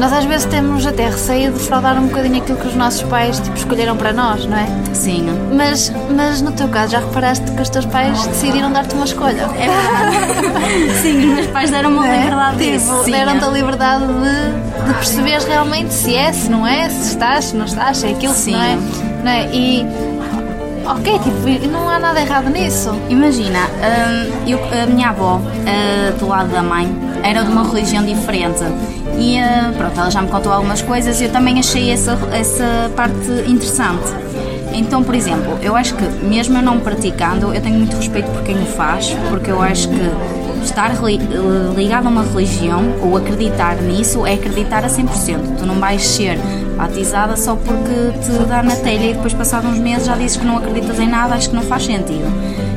nós às vezes temos até receio de fraudar um bocadinho aquilo que os nossos pais tipo, escolheram para nós, não é? Sim, Mas, mas no teu caso, já reparaste que os teus pais decidiram dar-te uma escolha? é verdade. sim, os meus pais deram uma É? liberdade Tipo, deram-te a liberdade de, de perceberes realmente se é, se não é, se estás, se não estás, se é aquilo, Sim. não é. Não é? E. Ok, tipo, não há nada errado nisso. Imagina, hum, eu- a minha avó, uh, do lado da mãe, era de uma religião diferente. E pronto, ela já me contou algumas coisas e eu também achei essa, essa parte interessante. Então, por exemplo, eu acho que mesmo eu não praticando, eu tenho muito respeito por quem o faz, porque eu acho que estar reli- ligado a uma religião ou acreditar nisso é acreditar a 100%. Tu não vais ser batizada só porque te dá na telha e depois, passados uns meses, já dizes que não acreditas em nada, acho que não faz sentido.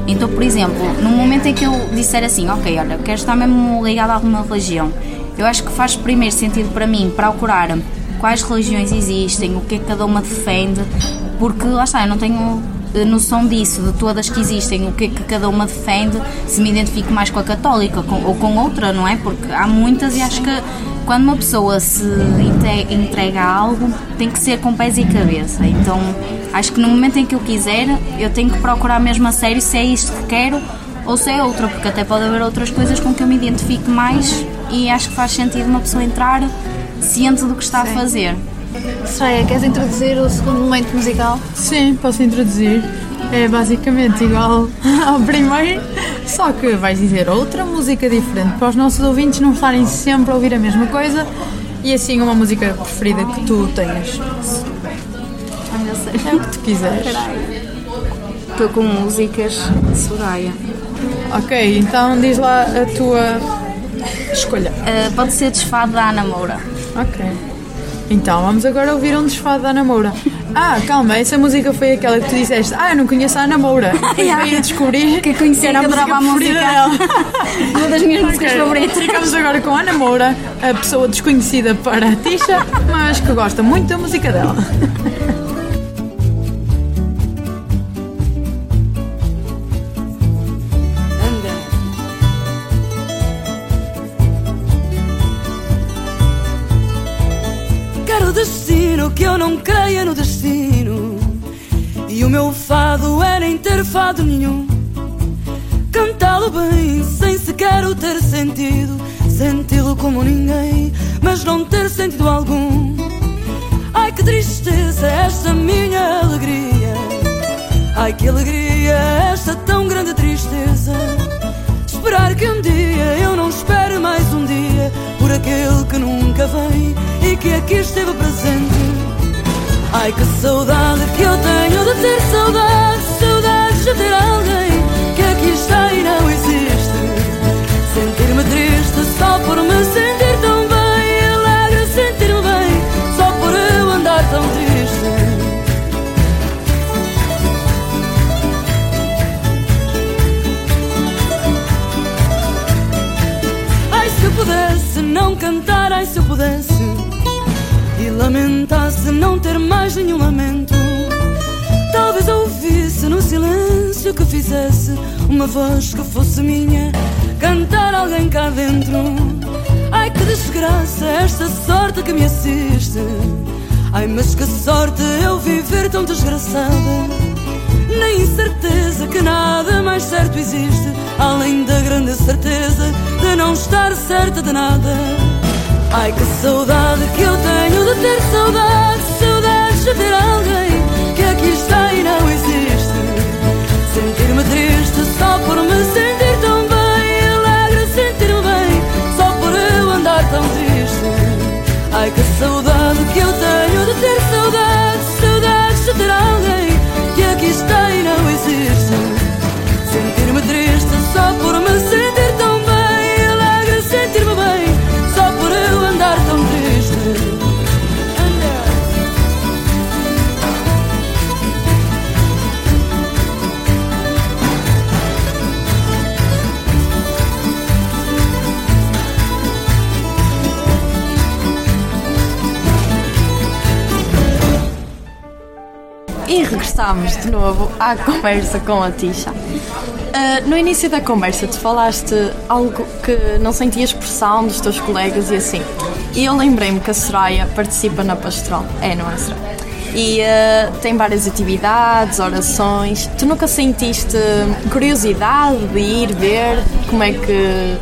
Então, por exemplo, no momento em que eu disser assim, ok, olha, quero estar mesmo ligado a alguma religião, eu acho que faz primeiro sentido para mim procurar quais religiões existem, o que é que cada uma defende, porque lá está, eu não tenho eh, noção disso, de todas que existem, o que é que cada uma defende, se me identifico mais com a católica com, ou com outra, não é? Porque há muitas e acho que quando uma pessoa se entrega a algo, tem que ser com pés e cabeça. Então acho que no momento em que eu quiser, eu tenho que procurar mesmo a sério se é isto que quero ou se é outra, porque até pode haver outras coisas com que eu me identifique mais e acho que faz sentido uma pessoa entrar ciente do que está a fazer. Soraya, queres introduzir o segundo momento musical? Sim, posso introduzir. É basicamente igual ao primeiro, só que vais dizer outra música diferente para os nossos ouvintes não estarem sempre a ouvir a mesma coisa e assim uma música preferida que tu tenhas. É o que tu quiseres. Estou com músicas de Soraya. Ok, então diz lá a tua escolha. Uh, pode ser desfado da Ana Moura. Ok. Então vamos agora ouvir um desfado da Ana Moura. Ah, calma, essa música foi aquela que tu disseste. Ah, eu não conheço a Ana Moura. Depois veio a descobrir Que conheci era a que música a música. dela. Uma das minhas músicas Ok, favoritas. Ficamos agora com a Ana Moura, a pessoa desconhecida para a Tisha, mas que gosta muito da música dela. nem ter fado nenhum. Cantá-lo bem, sem sequer o ter sentido. Senti-lo como ninguém, mas não ter sentido algum. Ai que tristeza esta minha alegria. Ai que alegria esta tão grande tristeza. Esperar que um dia eu não espere mais um dia por aquele que nunca vem e que aqui esteve presente. Ai que saudade que eu tenho de ter saudade, saudades de ter alguém que aqui está e não existe. Sentir-me triste só por me sentir tão bem, alegre sentir-me bem só por eu andar tão triste. Ai, se eu pudesse não cantar, ai, se eu pudesse e lamentasse não ter mais nenhum lamento. Talvez ouvisse no silêncio que fizesse uma voz que fosse minha, cantar alguém cá dentro. Ai, que desgraça esta sorte que me assiste. Ai, mas que sorte eu viver tão desgraçada. Na incerteza que nada mais certo existe, além da grande certeza de não estar certa de nada. Ai que saudade que eu tenho de ter saudade, saudades de ter alguém não existe. Sentir-me triste só por me sentir tão bem, alegre sentir-me bem só por eu andar tão triste. Ai que saudade que eu tenho de ter saudade, Regressamos de novo à conversa com a Tisha. Ah, no início da conversa, tu falaste algo que não sentias pressão dos teus colegas e assim. E eu lembrei-me que a Soraya participa na pastoral. É, não é, Soraya? E ah, tem várias atividades, orações. Tu nunca sentiste curiosidade de ir ver como é que,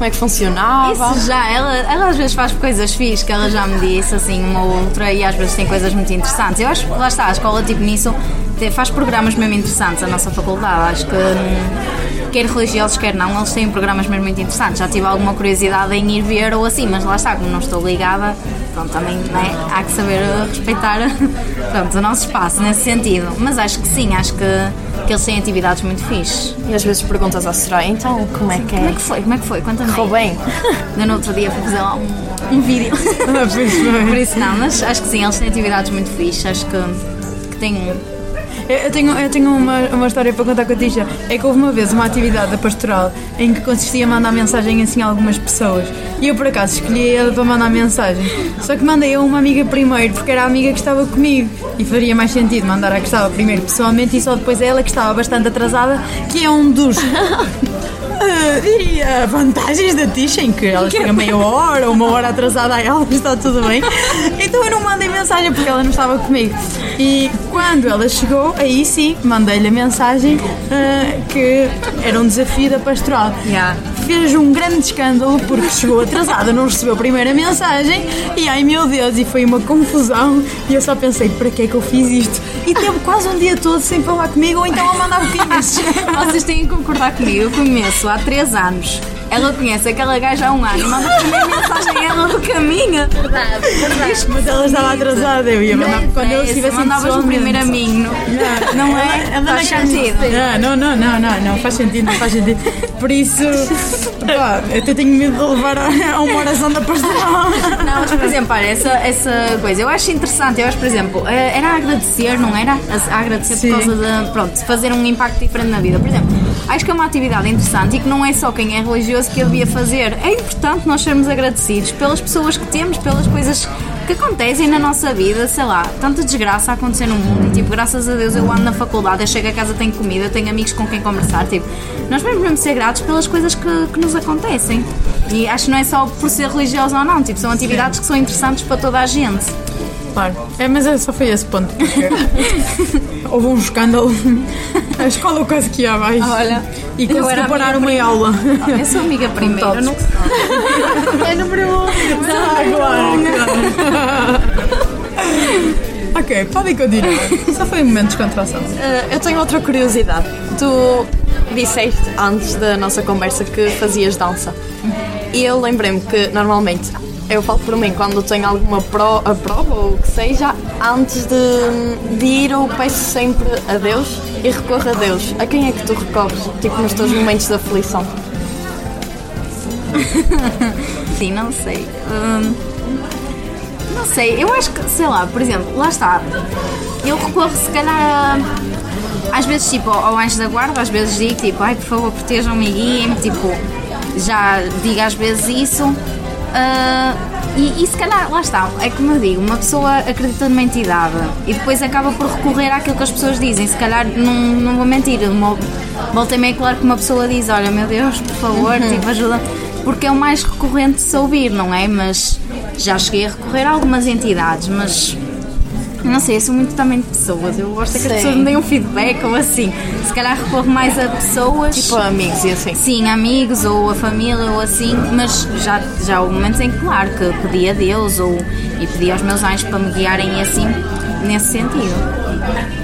como é que funcionava? Isso já, ela, ela às vezes faz coisas fixas que ela já me disse, assim, uma ou outra, e às vezes tem coisas muito interessantes. Eu acho que lá está, a escola, tipo, nisso, faz programas mesmo interessantes, a nossa faculdade. Acho que, hum, quer religiosos, quer não, eles têm programas mesmo muito interessantes. Já tive alguma curiosidade em ir ver ou assim, mas lá está, como não estou ligada, pronto, também né, há que saber respeitar pronto, o nosso espaço nesse sentido. Mas acho que sim, acho que, que eles têm atividades muito fixes. E às vezes perguntas ao Soraya, então como é que Como é é? que foi? Como é que foi? Conta-me. Correu bem? Ainda no outro dia fui fazer lá um, um vídeo. Por isso não, mas acho que sim, eles têm atividades muito fixes, acho que, que têm. Eu tenho, eu tenho uma, uma história para contar com a Tisha. É que houve uma vez uma atividade da pastoral em que consistia em mandar mensagem assim a algumas pessoas. E eu por acaso escolhi ela para mandar mensagem. Só que mandei a uma amiga primeiro, porque era a amiga que estava comigo. E faria mais sentido mandar a que estava primeiro pessoalmente e só depois a ela que estava bastante atrasada, que é um dos. diria vantagens da Tisha em que ela chega meia hora ou uma hora atrasada a ela, está tudo bem. Então eu não mandei mensagem porque ela não estava comigo. E quando ela chegou, aí sim, mandei-lhe a mensagem ah, que era um desafio da pastoral. Yeah. Fez um grande escândalo porque chegou atrasada, não recebeu a primeira mensagem e ai meu Deus, e foi uma confusão. E eu só pensei, para que é que eu fiz isto? E teve quase um dia todo sem falar comigo ou então a mandar boquinhas. Vocês têm que concordar comigo, eu conheço há 3 anos. Ela conhece aquela gaja há um ano e manda a primeira mensagem a ela do caminho. Verdade, verdade. Mas ela estava atrasada, eu ia mandar quando eu estivesse mandavas o primeiro a mim, não, não é? Ela Faz sentido. Não, não, não, não, não, faz sentido, não faz sentido. Por isso, pá, eu até tenho medo de levar a, a uma oração da pastoral. Não, mas por exemplo, olha, essa, essa coisa, eu acho interessante, eu acho, por exemplo, eh, era agradecer, não era? A- agradecer Sim. por causa de, pronto, de fazer um impacto diferente na vida. Por exemplo, acho que é uma atividade interessante e que não é só quem é religioso que a devia fazer. É importante nós sermos agradecidos pelas pessoas que temos, pelas coisas que acontecem na nossa vida, sei lá, tanta desgraça a acontecer no mundo e tipo, graças a Deus eu ando na faculdade, eu chego a casa, tenho comida, tenho amigos com quem conversar, tipo, nós mesmo ser gratos pelas coisas que, que nos acontecem. E acho que não é só por ser religioso ou não, tipo, são atividades que são interessantes para toda a gente. Claro, é, mas é, só foi esse ponto. Houve um escândalo. A escola quase que ia abaixo. Olha, e era parar uma aula. Eu sou amiga primeiro, todos. não É número um. Ah, claro, claro. ok, podem continuar. Só foi um momento de descontração. Eh, eu tenho outra curiosidade. Tu disseste antes da nossa conversa que fazias dança. E eu lembrei-me que normalmente eu falo por mim quando tenho alguma pro, a prova ou o que seja, antes de, de ir eu peço sempre a Deus e recorro a Deus. A quem é que tu recorres, tipo nos teus momentos de aflição? Sim, não sei. Hum, não sei, eu acho que, sei lá, por exemplo, lá está. Eu recorro se calhar às vezes tipo ao anjo da guarda, às vezes digo tipo, ai por favor protejam-me e guiem-me, tipo, já digo às vezes isso. Ah, e, e se calhar, lá está, é como eu digo, uma pessoa acredita numa entidade e depois acaba por recorrer àquilo que as pessoas dizem. Se calhar, não, não vou mentir, uma- volta e meia, claro que uma pessoa diz: Olha, meu Deus, por favor, tipo, ajuda. Porque é o mais recorrente de se ouvir, não é? Mas já cheguei a recorrer a algumas entidades, mas não sei, eu sou muito também de pessoas. Eu gosto é que as pessoas me deem um feedback ou assim. Se calhar recorro mais a pessoas. Tipo amigos e assim. Sim, amigos ou a família ou assim, mas já, já houve momentos em que, claro, que pedi a Deus ou, e pedi aos meus anjos para me guiarem e assim, nesse sentido.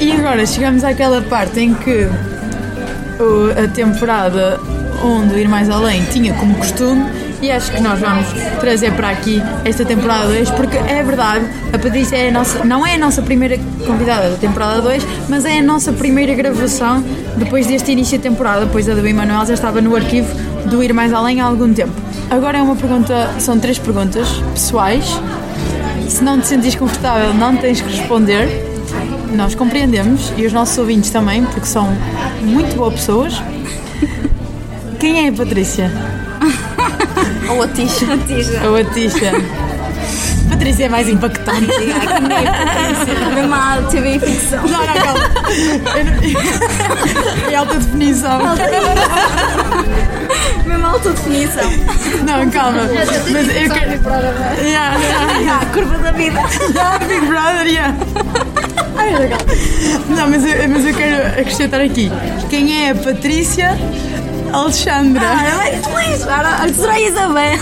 E agora chegamos àquela parte em que a temporada onde Ir Mais Além tinha como costume e acho que nós vamos trazer para aqui esta temporada 2 porque é verdade, a Patrícia é a nossa, não é a nossa primeira convidada da temporada 2, mas é a nossa primeira gravação depois deste início de temporada, pois a do Emanuel já estava no arquivo do Ir Mais Além há algum tempo. Agora é uma pergunta, são três perguntas pessoais. Se não te sentires confortável, não tens que responder. Nós compreendemos e os nossos ouvintes também, porque são muito boas pessoas. Quem é a Patrícia? Ou a Tisha. Ou a Tisha? Patrícia é mais impactante. Mesmo a TV ficção. Não, não, não- É alta definição. Mesmo alta definição. Não, calma. Mas eu quero. Yeah, yeah. a curva da vida. Yeah, Big Brother, yeah. Ai, legal. Não, mas eu, mas eu quero acrescentar aqui. Quem é a Patrícia Alexandra? Ah, ela é feliz. Agora, a será Isabel.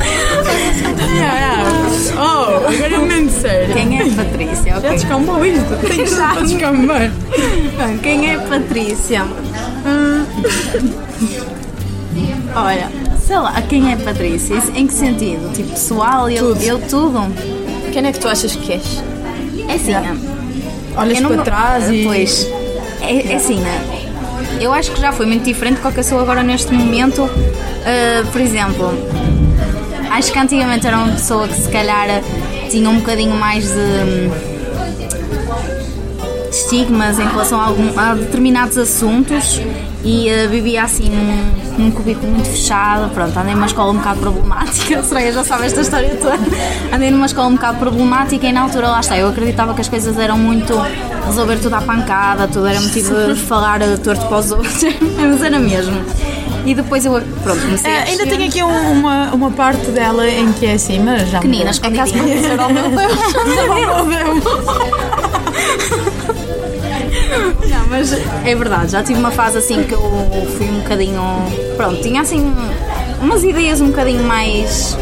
Yeah, yeah. Oh, agora é momento sério. Quem é a Patrícia? Já Ok. descambou isto? Tem que já descambar. Quem é a Patrícia? Hum. Olha, Sei lá, quem é Patrícia? Em que sentido? Tipo, pessoal, eu Tudo. eu tudo? Quem é que tu achas que és? É assim, Já. Olhas eu não para me- trás e. Pois, é, é assim, né? Eu acho que já foi muito diferente do que eu sou agora neste momento. Uh, por exemplo, acho que antigamente era uma pessoa que se calhar tinha um bocadinho mais de hum, estigmas em relação a, algum- a determinados assuntos e uh, vivia assim num, num cubículo muito fechado. Pronto, andei numa escola um bocado problemática. Soraya já sabe esta história toda. Andei numa escola um bocado problemática e na altura lá está. Eu acreditava que as coisas eram muito resolver tudo à pancada, tudo era motivo de falar uh, torto para os outros, mas era mesmo. E depois eu, pronto, comecei a É, ainda tem aqui um- uma, uma parte dela em que é assim, mas já. Pequeninas, É caso para dizer, oh meu Deus. Oh, meu Deus. Mas é verdade, já tive uma fase assim que eu fui um bocadinho. Pronto, tinha assim umas ideias um bocadinho mais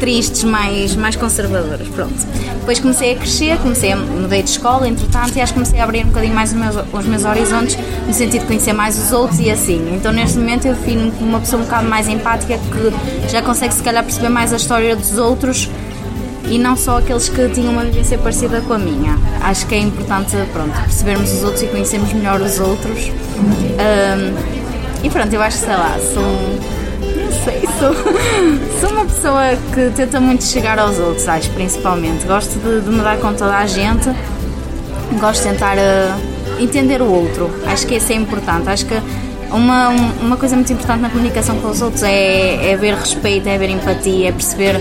tristes, mais, mais conservadoras, pronto. Depois comecei a crescer, comecei a mudei de escola, entretanto, e acho que comecei a abrir um bocadinho mais os meus, os meus horizontes no sentido de conhecer mais os outros e assim. Então neste momento eu como uma pessoa um bocado mais empática que já consegue se calhar perceber mais a história dos outros e não só aqueles que tinham uma vivência parecida com a minha. Acho que é importante pronto, percebermos os outros e conhecermos melhor os outros. Ahm, e pronto, eu acho sei lá, sou. Não sei, sou, sou uma pessoa que tenta muito chegar aos outros, acho principalmente. Gosto de, de me dar com toda a gente, gosto de tentar ah, entender o outro. Acho que isso é importante. Acho que uma, um- uma coisa muito importante na comunicação com os outros é, é haver respeito, é haver empatia, é perceber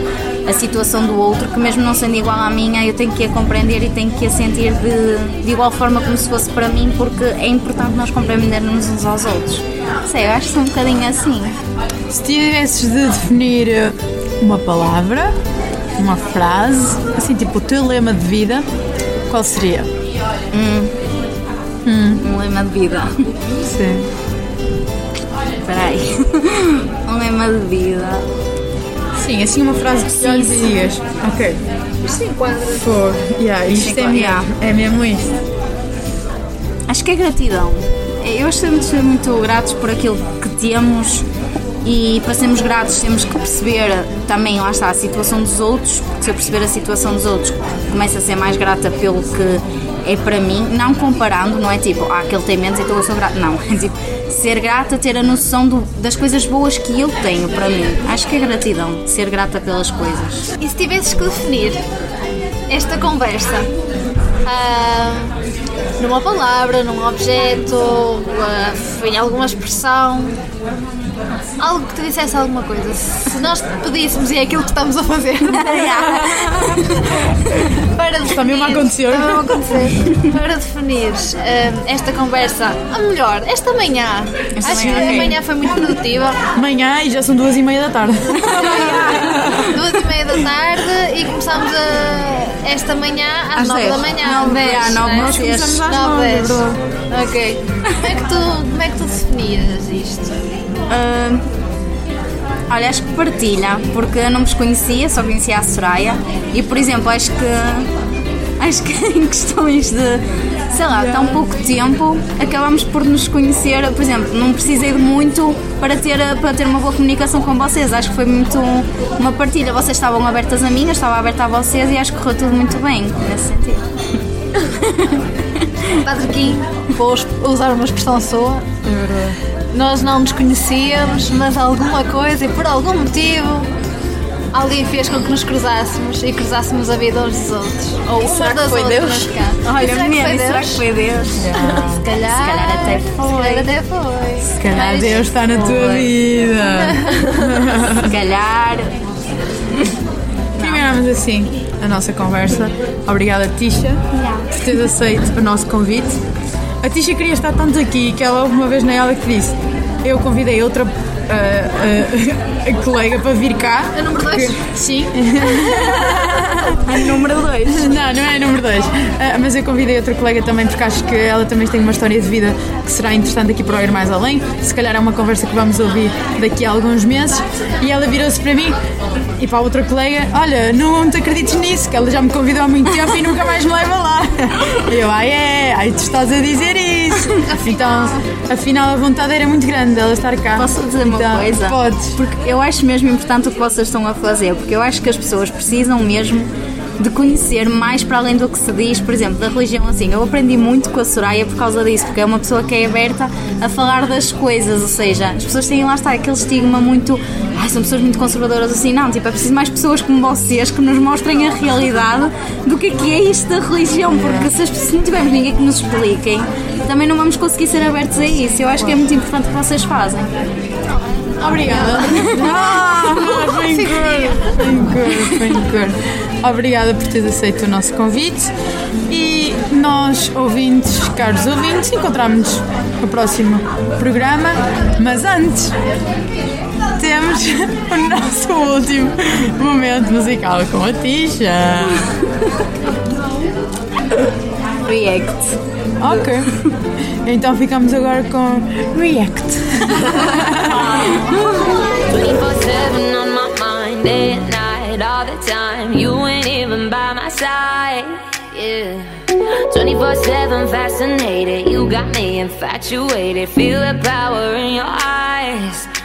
a situação do outro, que mesmo não sendo igual à minha, eu tenho que a compreender e tenho que a sentir de, de igual forma como se fosse para mim, porque é importante nós compreendermos uns aos outros. Sei, eu acho que sou um bocadinho assim. Se tivesses de definir eh, uma palavra, uma frase, assim tipo o teu lema de vida, qual seria? Um lema de vida. Sim. Espera aí. Um lema de vida. Sim, assim uma frase que e digas, ok. Isto enquadra. Yeah, isto é mesmo, yeah. é mesmo isto. Acho que é gratidão. Eu acho que temos de ser muito gratos por aquilo que temos e para sermos gratos temos que perceber também, lá está, a situação dos outros, porque se eu perceber a situação dos outros, começo a ser mais grata pelo que é para mim, não comparando, não é tipo, ah, aquele tem menos, então eu sou grata. Não, é tipo, ser grata, ter a noção do- das coisas boas que eu tenho para mim. Acho que é gratidão, ser grata pelas coisas. E se tivesses que definir esta conversa ah, numa palavra, num objeto, ah, em alguma expressão, algo que te dissesse alguma coisa, se nós te pedíssemos e é aquilo que estamos a fazer para definir, Está mesmo a acontecer. está mesmo a acontecer. para definir ah, esta conversa, a melhor, esta manhã, Esta acho manhã, que a ok. manhã foi muito produtiva. Amanhã e já são duas e meia da tarde. duas e meia da tarde e começámos a, esta manhã às, Às nove dez. da manhã. Nove, dez, ah, nove, né? nós começamos às Nove, nove, é dez. Ok. Como é, que tu, como é que tu definias isto? Ah, olha, acho que partilha, porque eu não vos conhecia, só conhecia a Soraya. E, por exemplo, acho que acho que em questões de, sei lá, tão pouco tempo, acabamos por nos conhecer, por exemplo, não precisei de muito para ter, para ter uma boa comunicação com vocês, acho que foi muito uma partilha, vocês estavam abertas a mim, eu estava aberta a vocês e acho que correu tudo muito bem, nesse sentido. Patriquinho, vou es- usar uma expressão sua. Nós não nos conhecíamos, mas alguma coisa e por algum motivo alguém fez com que nos cruzássemos e cruzássemos a vida uns dos outros. Ou uns será que foi Deus? E Olha, será que menina, foi será que foi Deus? Se calhar, Se calhar até foi. Se calhar até foi. Se calhar Mas- Deus está na tua Foi. vida. Se calhar. Terminamos assim a nossa conversa. Obrigada, Tisha, por teres aceito o nosso convite. A Tisha queria estar tanto aqui que ela uma vez na aula que disse: Eu convidei outra ah, ah, colega para vir cá. A número dois? porque- Sim. Número 2. Não, não é número 2. mas eu convidei outra colega também porque acho que ela também tem uma história de vida que será interessante aqui para o Ir Mais Além. Se calhar é uma conversa que vamos ouvir daqui a alguns meses. E ela virou-se para mim e para a outra colega: Olha, não te acredites nisso, que ela já me convidou há muito tempo e nunca mais me leva lá. E eu, ai é, ai tu estás a dizer. Então, afinal, a vontade era muito grande dela estar cá. Posso dizer uma Então, coisa? Podes. Porque eu acho mesmo importante o que vocês estão a fazer, porque eu acho que as pessoas precisam mesmo de conhecer mais para além do que se diz, por exemplo, da religião assim. Eu aprendi muito com a Soraya por causa disso, porque é uma pessoa que é aberta a falar das coisas, ou seja, as pessoas têm lá está aquele estigma muito, ai, são pessoas muito conservadoras assim, não, tipo, é preciso mais pessoas como vocês que nos mostrem a realidade do que é que é isto da religião, porque se, as- se não tivermos ninguém que nos expliquem, também não vamos conseguir ser abertos a isso. Eu acho que é muito importante o que vocês fazem. Obrigada. Ah, bem bem bem good. Obrigada por teres aceito o nosso convite e nós, ouvintes, caros ouvintes, encontramos-nos no próximo programa, mas antes temos o nosso último momento musical com a Tisha. React. Ok. Então ficamos agora com React. 24-7 on my mind, day and night, all the time. You ain't even by my side, yeah. 24-7 fascinated, you got me infatuated. Feel the power in your eyes.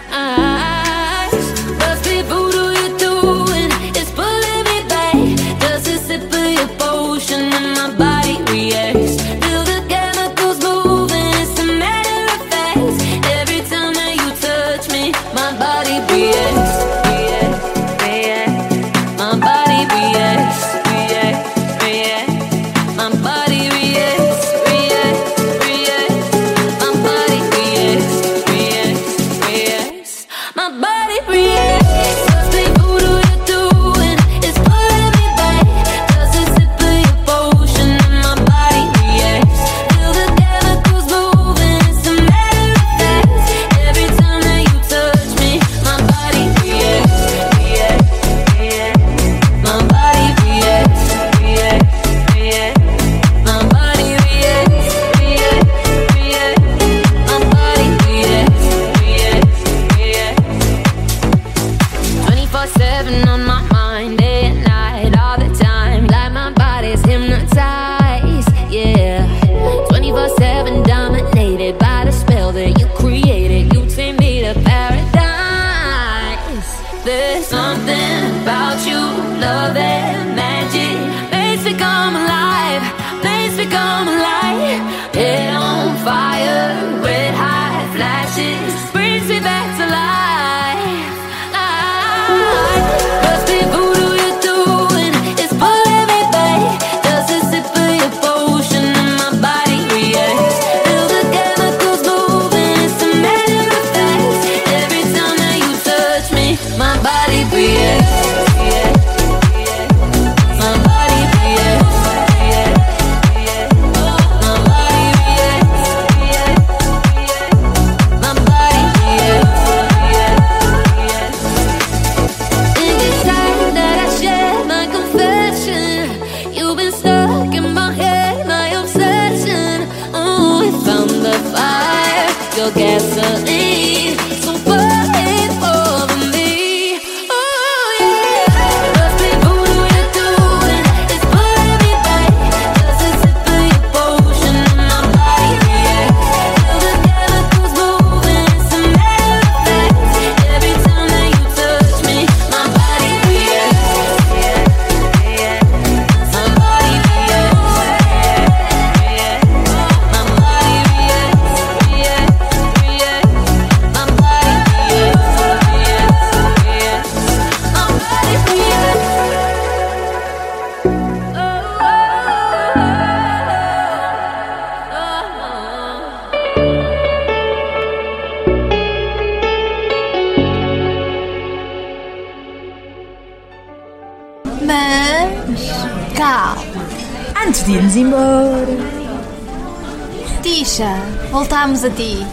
A ti.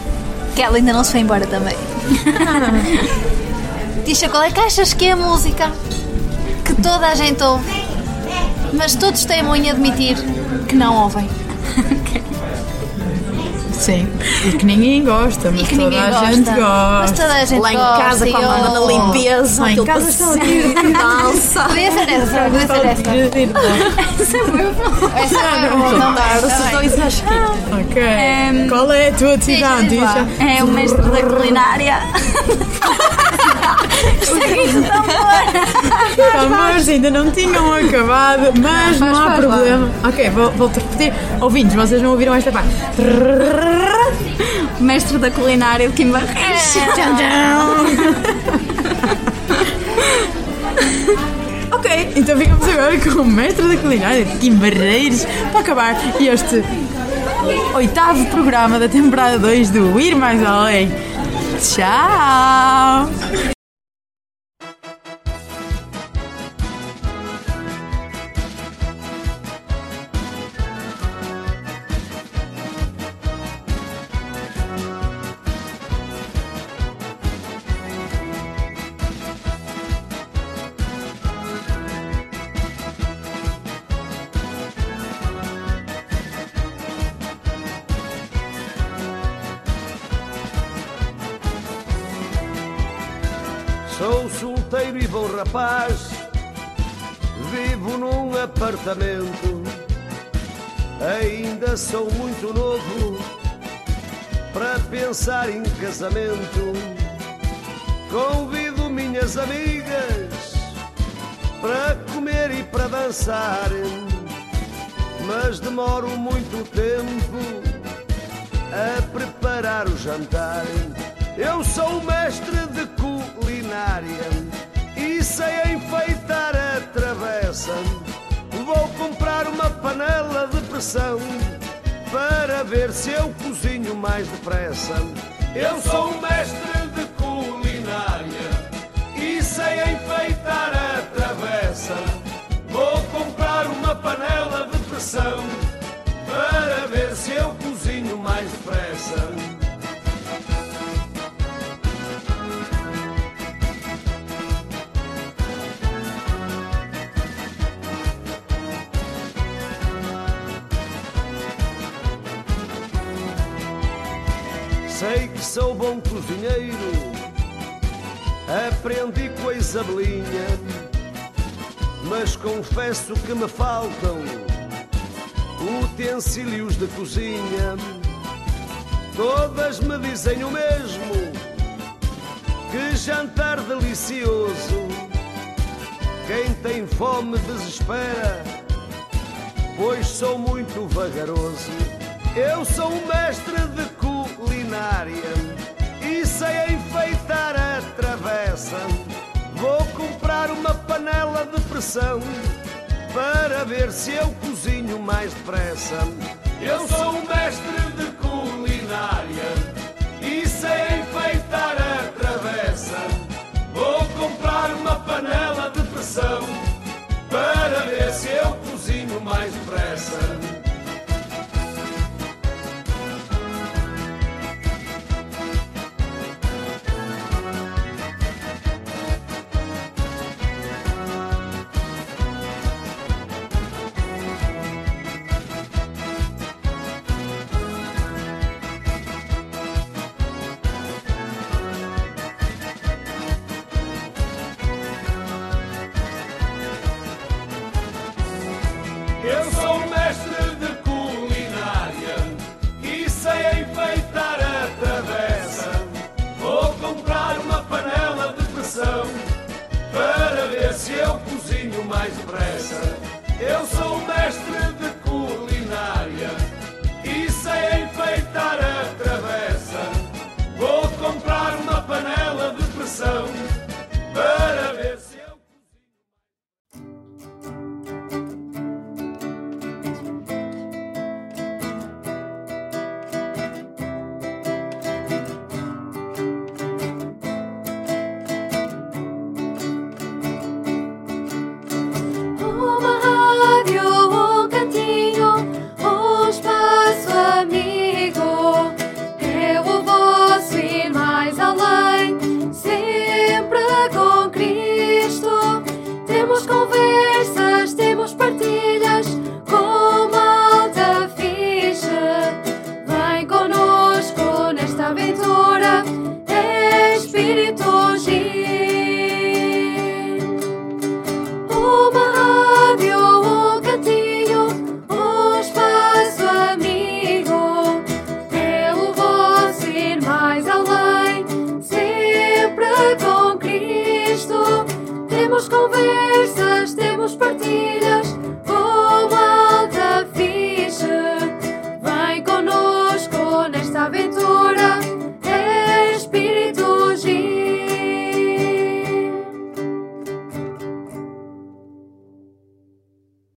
Que ela ainda não se foi embora também. Tisha, qual é que achas que é a música que toda a gente ouve, mas todos teimam em admitir que não ouvem? Sim. E que ninguém gosta, mas que toda a gosta. gente gosta. Mas toda a gente Lá em gosta casa, e quando anda na limpeza, Lá em casa está passeio, dança. Podia ser essa, podia ser essa. Essa não, não dá. Os dois acho que. Ok. Ehm, Qual é a tua atividade? É o mestre da culinária. Amores, ainda não tinham acabado, mas não há faz lá. problema. Ok, vou, vou-te repetir. Ouvintes, vocês não ouviram esta parte. mestre da culinária de Kim Barreiros. Ok, então ficamos agora com o mestre da culinária de Kim Barreiros para acabar este oitavo programa da temporada 2 do Ir Mais Além. Tchau! Rapaz, vivo num apartamento. Ainda sou muito novo para pensar em casamento. Convido minhas amigas para comer e para dançar, mas demoro muito tempo a preparar o jantar. Eu sou o mestre de culinária e sei enfeitar a travessa. Vou comprar uma panela de pressão para ver se eu cozinho mais depressa. Eu sou o mestre de culinária e sei enfeitar a travessa. Vou comprar uma panela de pressão para ver se eu cozinho mais depressa. Sou bom cozinheiro, aprendi com a Isabelinha, mas confesso que me faltam utensílios de cozinha. Todas me dizem o mesmo, que jantar delicioso. Quem tem fome desespera, pois sou muito vagaroso. Eu sou o mestre de culinária e sei enfeitar a travessa. Vou comprar uma panela de pressão para ver se eu cozinho mais depressa. Eu sou o mestre de culinária e sei enfeitar a travessa. Vou comprar uma panela de pressão para ver se eu cozinho mais depressa. mais depressa. Eu sou o mestre de culinária e sei enfeitar a travessa. Vou comprar uma panela de pressão.